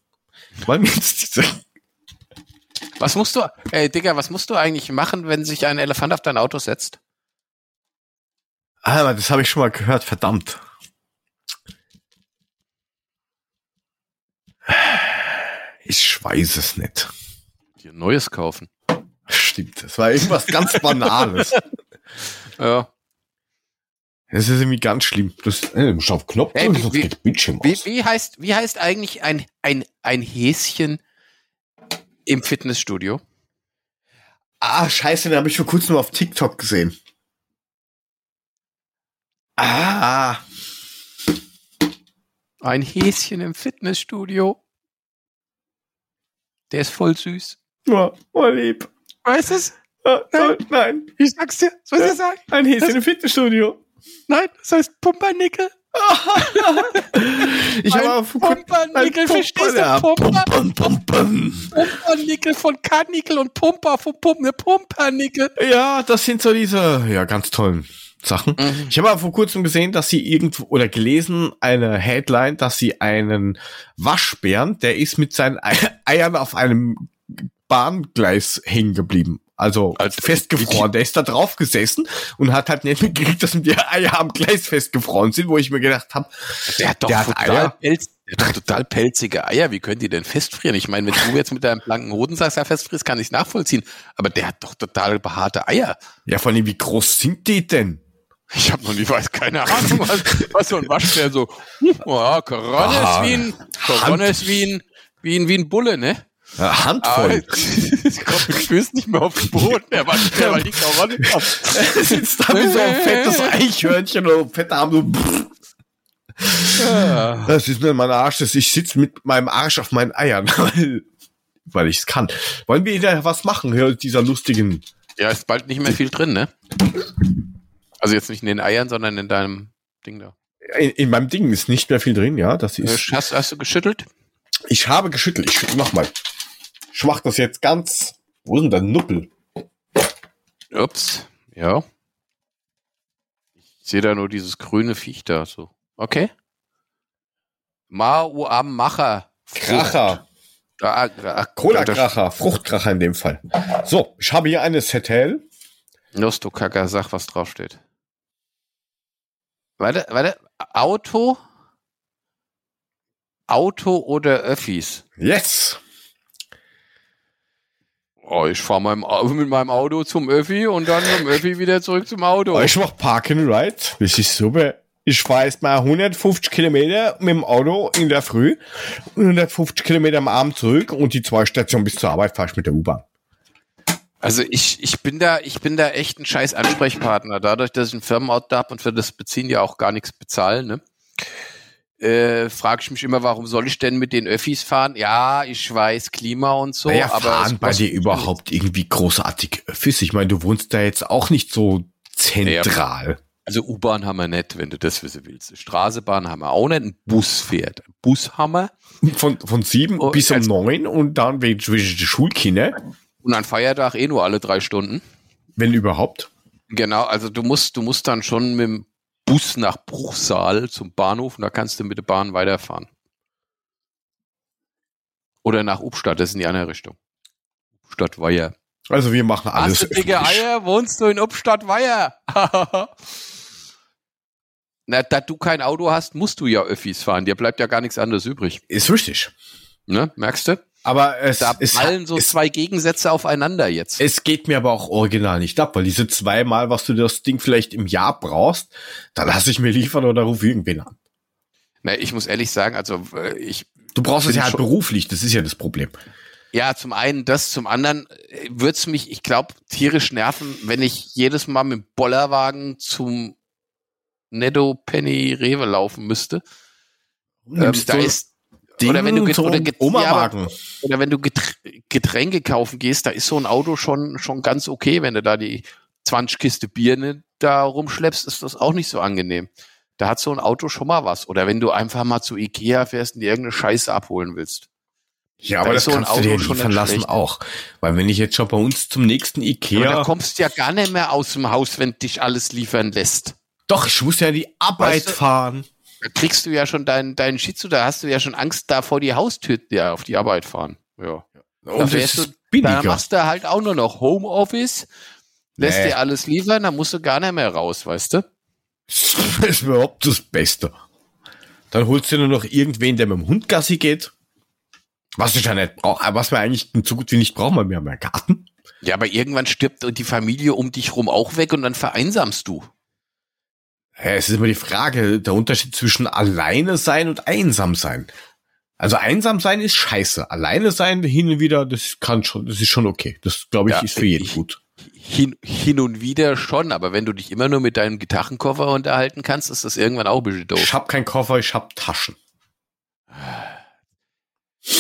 Weil mir diese Was musst du, ey Digga, was musst du eigentlich machen, wenn sich ein Elefant auf dein Auto setzt? Ah, das habe ich schon mal gehört, verdammt. Ich weiß es nicht. Dir Neues kaufen. Stimmt, das war irgendwas ganz Banales. Ja. Das ist irgendwie ganz schlimm. Das, äh, du musst auf Knopf Ey, drücken, wie- wie- Bildschirm Wie, aus. wie heißt, wie heißt eigentlich ein, ein, ein Häschen im Fitnessstudio? Ah, scheiße, den habe ich vor kurzem auf TikTok gesehen. Ah, Ein Häschen im Fitnessstudio. Der ist voll süß. oh, oh lieb. Weißt du es? Ah, toll, nein, Ich sag's dir. Soll ich dir sagen? ein Häschen im Fitnessstudio. Nein, das heißt Pumpernickel. Ich habe kurzem- Pumpernickel, verstehst du? Pumper. Pumpernickel von Karnickel und Pumper von Pumpen. Ne Pumpernickel. Ja, das sind so diese, ja, ganz tollen Sachen. Mhm. Ich habe aber vor kurzem gesehen, dass sie irgendwo oder gelesen eine Headline, dass sie einen Waschbären, der ist mit seinen Ei- Eiern auf einem Bahngleis hängen geblieben. Also Also, festgefroren. Der ist da drauf gesessen und hat halt nicht mitgekriegt, dass die Eier am Gleis festgefroren sind, wo ich mir gedacht habe, Der hat doch Der total, Eier. Pelz, der hat doch total pelzige Eier. Wie können die denn festfrieren? Ich meine, wenn du jetzt mit deinem blanken Hodensack festfrierst, kann ich nachvollziehen. Aber der hat doch total behaarte Eier. ja, von ihm, wie groß sind die denn? Ich habe noch nie, weiß keine Ahnung, was, was so ein Waschbär so. Oh, Koronne Ah, ist wie ein, Koronne ist wie ein, wie ein, wie ein Bulle, ne? Aber Handvoll. ich glaube, du stößt nicht mehr auf den Boden. Der Waschbär, weil die Koronne kommt. Er sitzt da wie so ein fettes Eichhörnchen oder fette Arm so. Ja. Das ist nur mein Arsch, ich sitze mit meinem Arsch auf meinen Eiern, weil, weil ich es kann. Wollen wir wieder was machen, hier, dieser lustigen. ja, ist bald nicht mehr viel drin, ne? Also jetzt nicht in den Eiern, sondern in deinem Ding da. In, in meinem Ding ist nicht mehr viel drin, ja. Das ist. Hast, hast du geschüttelt? Ich habe geschüttelt. Ich schüttel nochmal. Ich mach das jetzt ganz. Wo ist denn der Nuppel? Ups, ja. Ich sehe da nur dieses grüne Viech da, so. Okay. Mau am Macher. Kracher. Ah, ah, Cola-Kracher. Fruchtkracher in dem Fall. So, ich habe hier eine Settel. Los, du Kacker, sag, was draufsteht. Warte, warte. Auto? Auto oder Öffis? Yes. Oh, ich fahre mit meinem Auto zum Öffi und dann dem Öffi wieder zurück zum Auto. Ich mach Park and Ride. Das ist super. Ich fahre erst mal 150 Kilometer mit dem Auto in der Früh und 150 Kilometer am Abend zurück und die zwei Stationen bis zur Arbeit fahre ich mit der U-Bahn. Also ich, ich bin da, ich bin da echt ein scheiß Ansprechpartner. Dadurch, dass ich ein Firmenauto habe und für das Beziehen ja auch gar nichts bezahlen, ne? Äh, frage ich mich immer, warum soll ich denn mit den Öffis fahren? Ja, ich weiß, Klima und so, naja, aber fahren bei dir überhaupt irgendwie großartig Öffis? Ich meine, du wohnst da jetzt auch nicht so zentral. Also U-Bahn haben wir nicht, wenn du das wissen willst. Straßenbahn haben wir auch nicht, ein Bus fährt. Ein Bus haben wir Von, von sieben Oh, bis um neun und dann zwischen die Schulkinder, und an Feiertag eh nur alle drei Stunden. wenn überhaupt. Genau, also du musst, du musst dann schon mit dem Bus nach Bruchsal zum Bahnhof und da kannst du mit der Bahn weiterfahren. Oder nach Ubstadt, das ist in die andere Richtung. Ubstadt Weiher. Also wir machen alles. Hast du dicke. Eier, wohnst du in Ubstadt Weiher? Na, da du kein Auto hast, musst du ja Öffis fahren. Dir bleibt ja gar nichts anderes übrig. Ist richtig. Ne, merkst du? Aber es, Da es, prallen so es, zwei Gegensätze aufeinander jetzt. es geht mir aber auch original nicht ab, weil diese zweimal, was du das Ding vielleicht im Jahr brauchst, da lasse ich mir liefern oder rufe irgendwen an. Na, ich muss ehrlich sagen, also äh, ich Du brauchst es ja halt beruflich, das ist ja das Problem. Ja, zum einen das, zum anderen wird's mich, ich glaube, tierisch nerven, wenn ich jedes Mal mit dem Bollerwagen zum Netto Penny Rewe laufen müsste. Ähm, da du ist oder wenn du so oder Oma-Wagen. oder wenn du Getr- Getränke kaufen gehst, da ist so ein Auto schon schon ganz okay, wenn du da die 20 Kiste Bier ne, da rumschleppst, ist das auch nicht so angenehm. Da hat so ein Auto schon mal was. Oder wenn du einfach mal zu Ikea fährst und dir irgendeine Scheiße abholen willst. Ja, Da aber das so ein kannst du dir schon liefern nicht lassen schlecht. auch. Weil wenn ich jetzt schon bei uns zum nächsten Aber Ikea... da kommst du ja gar nicht mehr aus dem Haus, wenn dich alles liefern lässt. doch, ich muss ja in die Arbeit Weißt du- fahren. Da kriegst du ja schon deinen, deinen Shitsu, da hast du ja schon Angst, da vor die Haustür ja, auf die Arbeit fahren. Ja. Da Und fährst es du, da machst du halt auch nur noch Homeoffice, lässt Nee. dir alles liefern, dann musst du gar nicht mehr raus, weißt du? Das ist überhaupt das Beste. Dann holst du nur noch irgendwen, der mit dem Hund Gassi geht. Was ich ja nicht brauche, was wir eigentlich so gut wie nicht brauchen, weil wir haben ja Garten. Ja, aber irgendwann stirbt die Familie um dich rum auch weg und dann vereinsamst du. Es ist immer die Frage, der Unterschied zwischen alleine sein und einsam sein. Also einsam sein ist scheiße. Alleine sein hin und wieder, das kann schon, das ist schon okay. Das glaube ich Ja, ist für jeden ich- gut. Hin, hin und wieder schon, aber wenn du dich immer nur mit deinem Gitarrenkoffer unterhalten kannst, ist das irgendwann auch ein bisschen doof. Ich hab keinen Koffer, ich hab Taschen.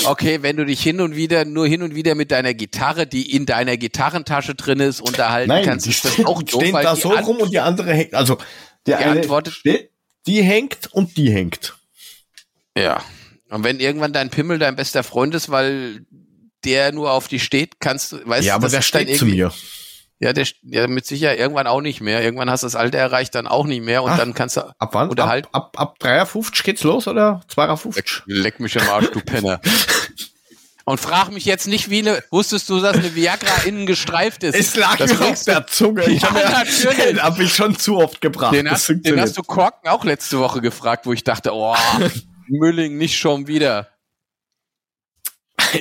Okay, wenn du dich hin und wieder, nur hin und wieder mit deiner Gitarre, die in deiner Gitarrentasche drin ist, unterhalten kannst, die ist das stehen, auch doof, stehen weil da die so rum und die andere hängt. Also der Die eine antwortet- steht, die hängt und die hängt. Ja. Und wenn irgendwann dein Pimmel dein bester Freund ist, weil der nur auf dich steht, kannst du, weißt ja, du, aber der dann steht zu mir. Ja, der, ja, mit Sicherheit irgendwann auch nicht mehr. Irgendwann hast du das Alter erreicht, dann auch nicht mehr und Ach. dann kannst du, Ab wann? Oder ab, halt- ab, ab 53 geht's los oder 52? leck mich am Arsch, du Penner. Und frag mich jetzt nicht, wie eine, wusstest du, dass eine Viagra innen gestreift ist? Es lag das mir auf der Zunge. Ich Ja, natürlich. Den hab ich schon zu oft gebracht. Den hast, den hast du Korken auch letzte Woche gefragt, wo ich dachte, oh, Mülling nicht schon wieder.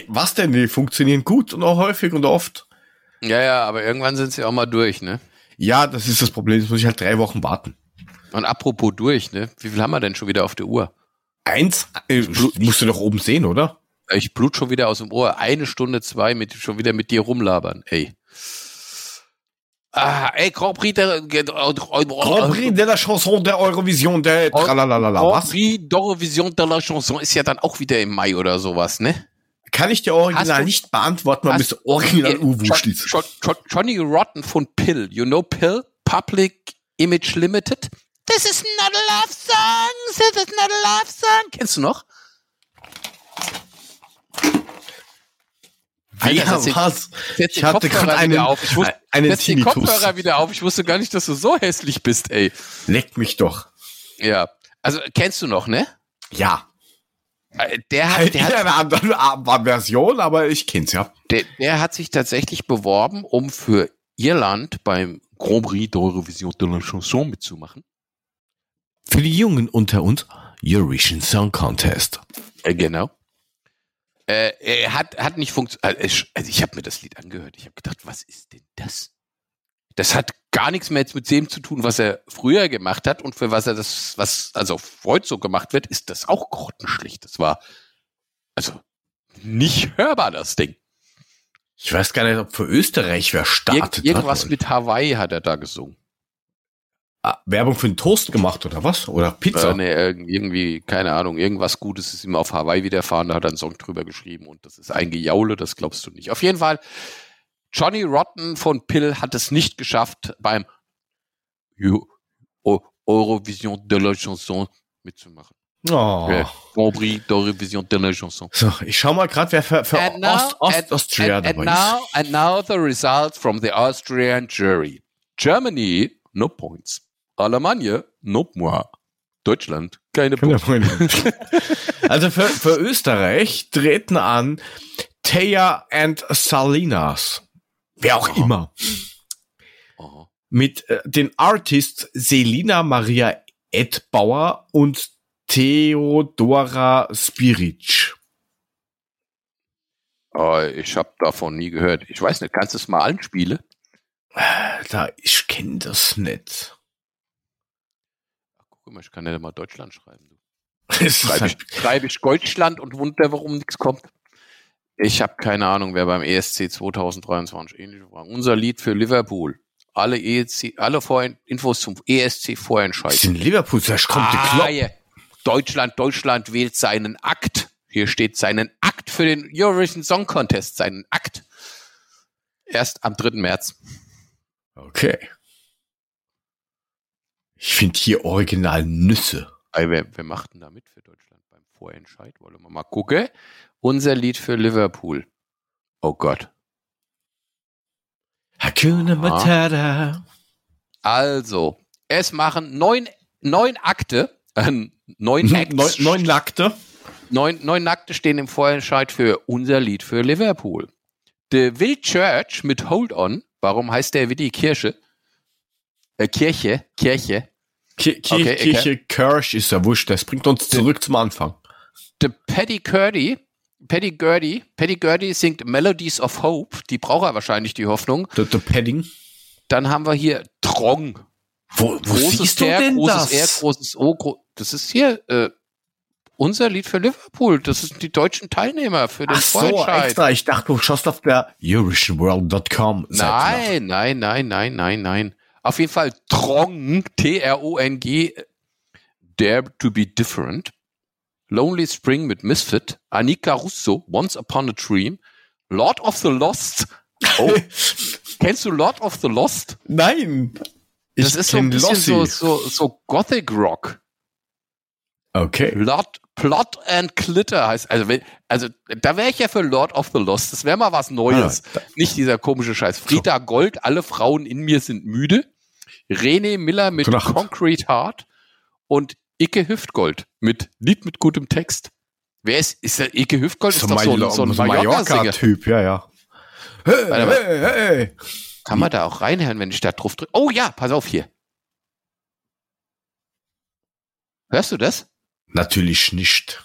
Was denn? Die funktionieren gut und auch häufig und oft. Ja, ja, aber irgendwann sind sie auch mal durch, ne? Ja, das ist das Problem. Jetzt muss ich halt drei Wochen warten. Und apropos durch, ne? Wie viel haben wir denn schon wieder auf der Uhr? Eins, äh, musst du doch oben sehen, oder? Ich blut schon wieder aus dem Ohr. Eine Stunde, zwei mit, schon wieder mit dir rumlabern, ey. Ah, ey, Grand Prix der, Grand Prix de la Chanson der Eurovision der Tralalala. Grand Was? Prix d'Eurovision de la Chanson ist ja dann auch wieder im Mai oder sowas, ne? Kann ich dir original du- nicht beantworten, mir das original. Jo- Jo- Johnny Rotten von Pill. You know Pill? Public Image Limited? This is not a love song. This is not a love song. Kennst du noch? Wie, Alter, setz was? Setz Ich hatte gerade einen, wieder auf. Ich wusste, einen setz den. Kopfhörer wieder auf. Ich wusste gar nicht, dass du so hässlich bist, ey. Leck mich doch. Ja. Also, kennst du noch, ne? Ja. Äh, Der hat, Halt der hat, einer anderen Art- Version, aber ich kenn's ja. der, der hat sich tatsächlich beworben, um für Irland beim Grand Prix d'Eurovision de la Chanson mitzumachen. Für die Jungen unter uns, Eurovision Song Contest. Äh, genau. Äh, er hat, hat nicht funktioniert. Also ich habe mir das Lied angehört. Ich habe gedacht, was ist denn das? Das hat gar nichts mehr jetzt mit dem zu tun, was er früher gemacht hat und für was er das, was also heute so gemacht wird, ist das auch grottenschlicht. Das war also nicht hörbar, das Ding. Ich weiß gar nicht, ob für Österreich wer startet. Irgend, irgendwas hat. mit Hawaii hat er da gesungen. Ah, Werbung für den Toast gemacht oder was? Oder Pizza? Äh, nee, irg- irgendwie, keine Ahnung, irgendwas Gutes ist ihm auf Hawaii widerfahren, da hat er einen Song drüber geschrieben und das ist ein Gejaule, das glaubst du nicht. Auf jeden Fall, Johnny Rotten von Pill hat es nicht geschafft, beim Eu- Eu- Eurovision de la Chanson mitzumachen. Oh. Äh, Grand Prix d'Eurovision de la Chanson. So, ich schau mal gerade, wer für, für And now- Ost, Ost, and- Austria and, and, dabei now, and now the results from the Austrian jury. Germany, no points. Alemannia, no point. Deutschland, keine Punkte. also für, für Österreich treten an Taya and Salinas. Wer auch Aha. immer. Aha. Mit äh, den Artists Selina Maria Edbauer und Theodora Spiric. Oh, ich habe davon nie gehört. Ich weiß nicht, kannst du es mal anspielen? Da, ich kenne das nicht. Guck mal, ich kann ja mal Deutschland schreiben. Schreibe ich, schreibe ich Deutschland und wundere, warum nichts kommt. Ich habe keine Ahnung, wer beim ESC 2023 ähnlich war. Unser Lied für Liverpool. Alle ESC, alle Vor Infos zum ESC das Vorentscheid. ist in Liverpool, da kommt Ah, Klopp. ja. Deutschland, Deutschland wählt seinen Akt. Hier steht seinen Akt für den Eurovision Song Contest, seinen Akt. Erst am 3. März. Okay. Ich finde hier original Nüsse. Ey, wer, wer macht denn da mit für Deutschland beim Vorentscheid? Wollen wir mal gucken. Unser Lied für Liverpool. Oh Gott. Hakuna Matata. Also, es machen neun, neun Akte, äh, neun Acts, Neun, neun Nackte. neun, neun Nackte stehen im Vorentscheid für unser Lied für Liverpool. The Will Church mit Hold On. Warum heißt der wie die Kirche? Äh, Kirche, Kirche. Ki Ki Okay, okay. Kirche Kirsch ist ja wurscht. Das bringt uns zurück zum Anfang. The Paddy Curdy, Paddy Gurdy, Paddy Gurdy singt Melodies of Hope. Die braucht er wahrscheinlich, die Hoffnung. Der, der Padding. Dann haben wir hier Trong. Wo, wo Großes siehst du R, denn großes das? R, großes O. Gro das ist hier äh, unser Lied für Liverpool. Das sind die deutschen Teilnehmer für den Ach so, extra. Ich dachte, du schaust auf der EurovisionWorld.com. Nein, nein, nein, nein, nein, nein. Auf jeden Fall Trong, T-R-O-N-G, Dare to be Different. Lonely Spring mit Misfit. Annika Russo, Once Upon a Dream. Lord of the Lost. Oh, kennst du Lord of the Lost? Nein. Das ist so ein bisschen so, so, so Gothic Rock. Okay. Plot, Plot and Glitter heißt, also, wenn, also da wäre ich ja für Lord of the Lost. Das wäre mal was Neues. Ah, Nicht dieser komische Scheiß. Frida Gold, alle Frauen in mir sind müde. René Miller mit Gute Nacht. Concrete Heart und Icke Hüftgold mit Lied mit gutem Text. Wer ist, ist der Icke Hüftgold? Ist So, doch so, ein- so ein. Mallorca-Typ, ja, ja. Hey, hey, hey. Kann man da auch reinhören, wenn ich da drauf drücke? Oh ja, pass auf hier. Hörst du das? Natürlich nicht.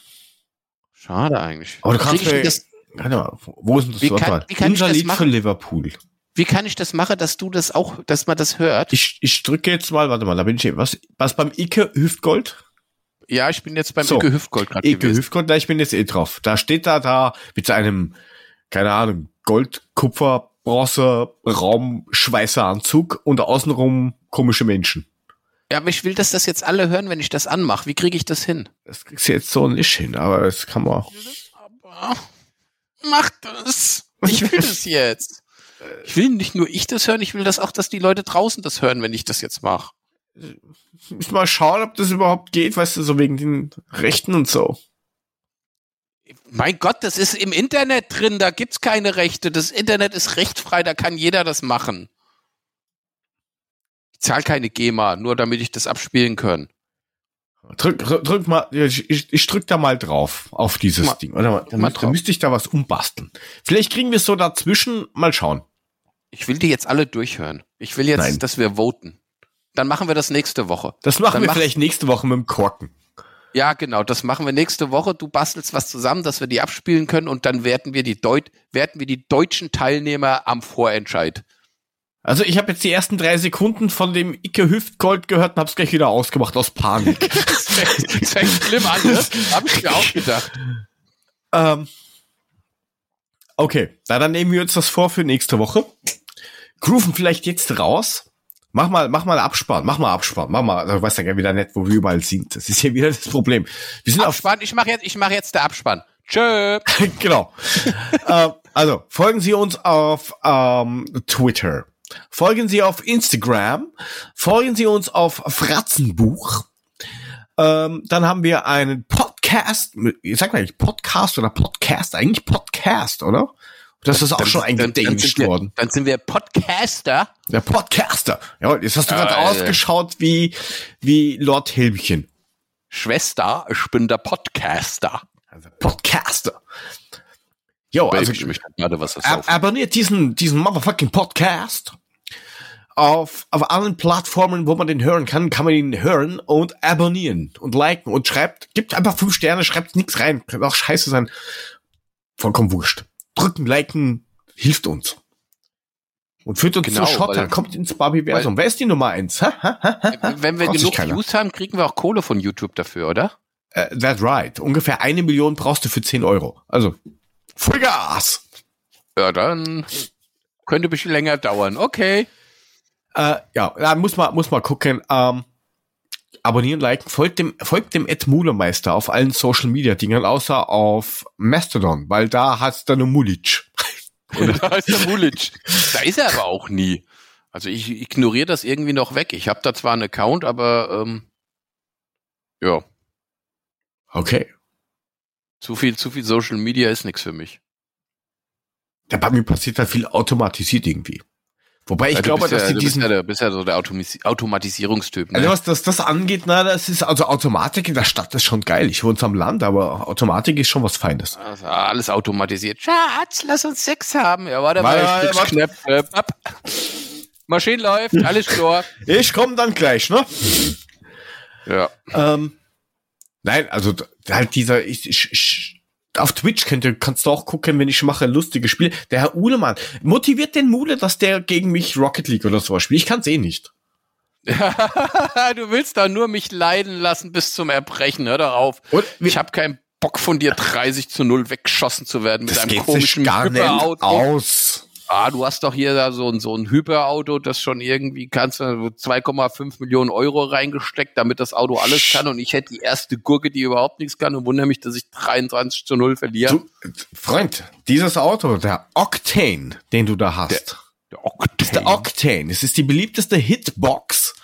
Schade eigentlich. Aber du kannst ich mir, das, warte mal, wo ist denn das Wie kann- wie kann ich Unser das Lied für machen? Liverpool. wie kann ich das machen, dass du das auch, dass man das hört? Ich, ich drücke jetzt mal, warte mal, da bin ich, was, was beim Ike Hüftgold? Ja, ich bin jetzt beim So. Icke Hüftgold gerade Ike gewesen. Hüftgold, da ich bin jetzt eh drauf. Da steht da da mit seinem, keine Ahnung, Gold, Kupfer, Bronze, Raumschweißeranzug und außenrum komische Menschen. Ja, aber ich will, dass das jetzt alle hören, wenn ich das anmache. Wie kriege ich das hin? Das kriegst du jetzt so nicht hin, aber das kann man. Aber mach das. Ich will das jetzt. Ich will nicht nur ich das hören, ich will das auch, dass die Leute draußen das hören, wenn ich das jetzt mache. Muss mal schauen, ob das überhaupt geht, weißt du, so wegen den Rechten und so. Mein Gott, das ist im Internet drin, da gibt's keine Rechte. Das Internet ist rechtfrei, da kann jeder das machen. Ich zahle keine GEMA, nur damit ich das abspielen kann. Drück, drück, mal, ich, ich, ich drück da mal drauf, auf dieses Mal- Ding. Oder dann, drauf. müsste ich da was umbasteln. Vielleicht kriegen wir es so dazwischen, mal schauen. Ich will die jetzt alle durchhören. Ich will jetzt, Nein. dass wir voten. Dann machen wir das nächste Woche. Das machen Dann wir mach- vielleicht nächste Woche mit dem Korken. Ja, genau, das machen wir nächste Woche. Du bastelst was zusammen, dass wir die abspielen können und dann werten wir die, Deut werten wir die deutschen Teilnehmer am Vorentscheid. Also ich habe jetzt die ersten drei Sekunden von dem Icke Hüftgold gehört und hab's gleich wieder ausgemacht aus Panik. Das fängt, schlimm an, ne? Hab ich mir auch gedacht. ähm, okay, na, dann nehmen wir uns das vor für nächste Woche. Grooven vielleicht jetzt raus. Mach mal, mach mal Abspann, mach mal Abspann, mach mal, du weißt ja wieder nicht, wo wir überall sind. Das ist hier wieder das Problem. Wir sind auf Abspann, ich mache jetzt, ich mache jetzt der Abspann. Tschö. genau. ähm, also, folgen Sie uns auf ähm, Twitter. Folgen Sie auf Instagram. Folgen Sie uns auf Fratzenbuch. Ähm, dann haben wir einen Podcast. Ich sag mal eigentlich Podcast oder Podcast? Eigentlich Podcast, oder? Das ist auch Dann- schon dann- dann eingedenged sind wir- worden. Dann sind wir Podcaster. Der Podcaster. Ja, jetzt hast du gerade Äh, ausgeschaut wie, wie Lord Helmchen. Schwester, ich bin der Podcaster. Also Podcaster. Jo, also ich möchte gerade was Ab abonniert diesen, diesen motherfucking Podcast. Auf, auf allen Plattformen, wo man den hören kann, kann man ihn hören und abonnieren und liken und schreibt, gibt einfach fünf Sterne, schreibt nichts rein. Kann auch scheiße sein. Vollkommen wurscht. drücken, liken, hilft uns. Und führt uns Genau, zu Schotter, kommt ins Barbie-Versum. Wer ist die Nummer eins? Ha, ha, ha, ha. Wenn wir genug. Views haben, kriegen wir auch Kohle von YouTube dafür, oder? Äh, that's right. Ungefähr eine Million brauchst du für 10 Euro. Also, Vollgas! Ja, dann könnte ein bisschen länger dauern. Okay. Äh, ja, da muss man, muss man gucken. Ähm, abonnieren, liken, folgt dem, folgt dem Ed Mulemeister auf allen Social Media Dingern, außer auf Mastodon, weil da hat's dann nur Mulic. da ist der Mulic. Da ist er aber auch nie. Also ich ignoriere das irgendwie noch weg. Ich habe da zwar einen Account, aber ähm, ja, Okay. Zu viel, zu viel Social Media ist nichts für mich. Ja, bei mir passiert da viel automatisiert irgendwie. Wobei ich Ja, glaube, bist ja, dass die du bist diesen, ja, der- bist ja so der Automis Automatisierungstyp. Ne? also was das, das angeht, na, das ist, also Automatik in der Stadt ist schon geil. Ich wohne am Land, aber Automatik ist schon was Feines. Also alles automatisiert. Schatz, lass uns Sex haben. Ja, warte mal, Warte, ich warte. Knöpfe. Ab. Maschine läuft, alles klar. Ich komme dann gleich, ne? Ja. Ähm, nein, also halt dieser, ich, ich, ich, auf Twitch könnt ihr, kannst du auch gucken, wenn ich mache lustige Spiele. Der Herr Uhlemann motiviert den Mule, dass der gegen mich Rocket League oder sowas spielt. Ich kann's eh nicht. du willst da nur mich leiden lassen bis zum Erbrechen. Hör doch auf. Und Ich habe keinen Bock von dir 30 zu 0 weggeschossen zu werden mit das einem geht sich komischen gar nicht aus. Ah, du hast doch hier da so ein, so ein Hyperauto, das schon irgendwie kannst du 2,5 Millionen Euro reingesteckt, damit das Auto alles kann und ich hätte die erste Gurke, die überhaupt nichts kann und wundere mich, dass ich 23 zu 0 verliere. Du, Freund, dieses Auto, der Octane, den du da hast, Der ist der Octane. Es ist die beliebteste Hitbox.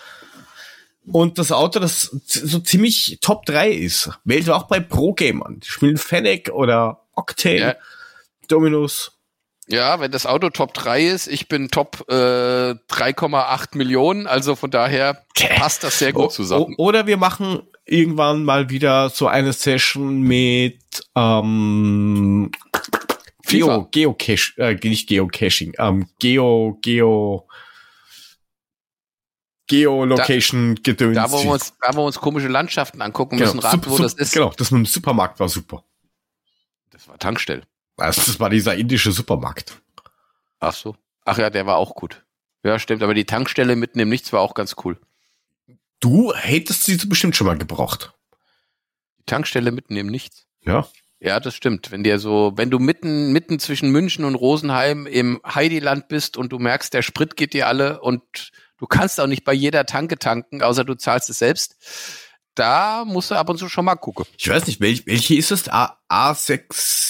Und das Auto, das so ziemlich Top 3 ist. Wählt auch bei Pro-Gamern. Die spielen Fennec oder Octane, Ja. Dominus. Ja, wenn das Auto Top 3 ist, ich bin Top äh, 3,8 Millionen, also von daher passt das sehr gut zusammen. Oder wir machen irgendwann mal wieder so eine Session mit ähm. Geo, Geocache, äh, nicht Geocaching, ähm, Geo, Geo, Geolocation Gedöns. Da, wo wir uns, da, wo wir uns komische Landschaften angucken genau, müssen, raten, wo das ist. Genau, das mit dem Supermarkt war super. Das war Tankstelle. Also das war dieser indische Supermarkt. Ach so. Ach ja, der war auch gut. Ja, stimmt, aber die Tankstelle mitten im Nichts war auch ganz cool. Du hättest sie bestimmt schon mal gebraucht. Die Tankstelle mitten im Nichts. Ja. Ja, das stimmt. Wenn dir so, wenn du mitten, mitten zwischen München und Rosenheim im Heidiland bist und du merkst, der Sprit geht dir alle und du kannst auch nicht bei jeder Tanke tanken, außer du zahlst es selbst. Da musst du ab und zu schon mal gucken. Ich weiß nicht, welch, welche ist es? A, A6,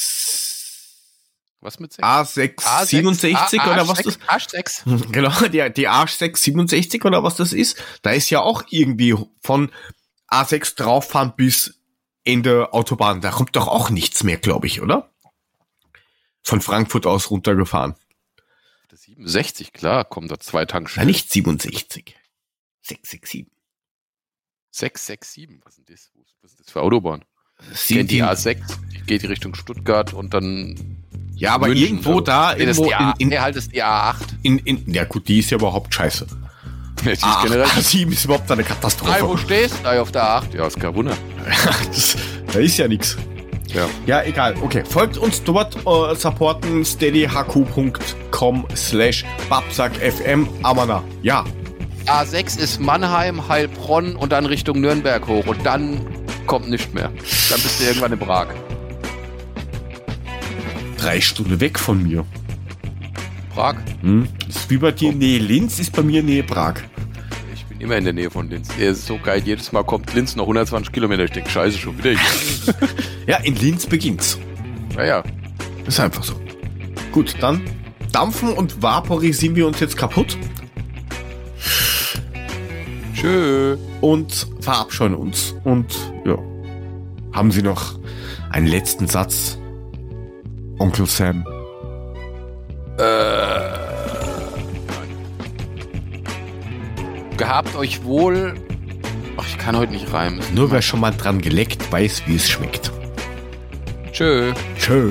Was mit sechs? A6, 67 oder was das? Arsch 6. Genau, die, die A667 oder was das ist, da ist ja auch irgendwie von A6 drauffahren bis Ende Autobahn. Da kommt doch auch nichts mehr, glaube ich, oder? Von Frankfurt aus runtergefahren. 67, klar, kommen da zwei Tankstellen. nicht 67. 667. 667, was ist denn das? Was ist das für Autobahn? Ich die A6, die geht Richtung Stuttgart und dann Ja, aber München, irgendwo so. da, Nee, das ist irgendwo A, in, in, halt das ist die A8. in, in, ja gut, die ist ja überhaupt scheiße. Die ist Ah, generell. A7 ist überhaupt eine Hi, wo Katastrophe. stehst du? Auf der A8. Ja, ist kein Wunder. das, da ist ja nichts. Ja. Ja, egal. Okay, folgt uns dort, äh, supporten steadyhq.com slash babsackfm. Amana. Ja, A6 ist Mannheim, Heilbronn und dann Richtung Nürnberg hoch. Und dann kommt nicht mehr. Dann bist du irgendwann in Prag. Drei Stunden weg von mir. Prag? Hm? Ist wie bei dir Nähe Linz, ist bei mir Nähe Prag. Ich bin immer in der Nähe von Linz. Der ist so geil. Jedes Mal kommt Linz noch 120 Kilometer. Ich denke, scheiße, schon wieder hier. Ja, in Linz beginnt's. Naja. Ist einfach so. Gut, dann dampfen und vaporisieren wir uns jetzt kaputt Tschö. und verabscheuen uns. Und ja, haben Sie noch einen letzten Satz, Onkel Sam? Gehabt euch wohl. Ach, ich kann heute nicht reimen. Nur wer schon mal dran geleckt, weiß, wie es schmeckt. Tschö. Tschö.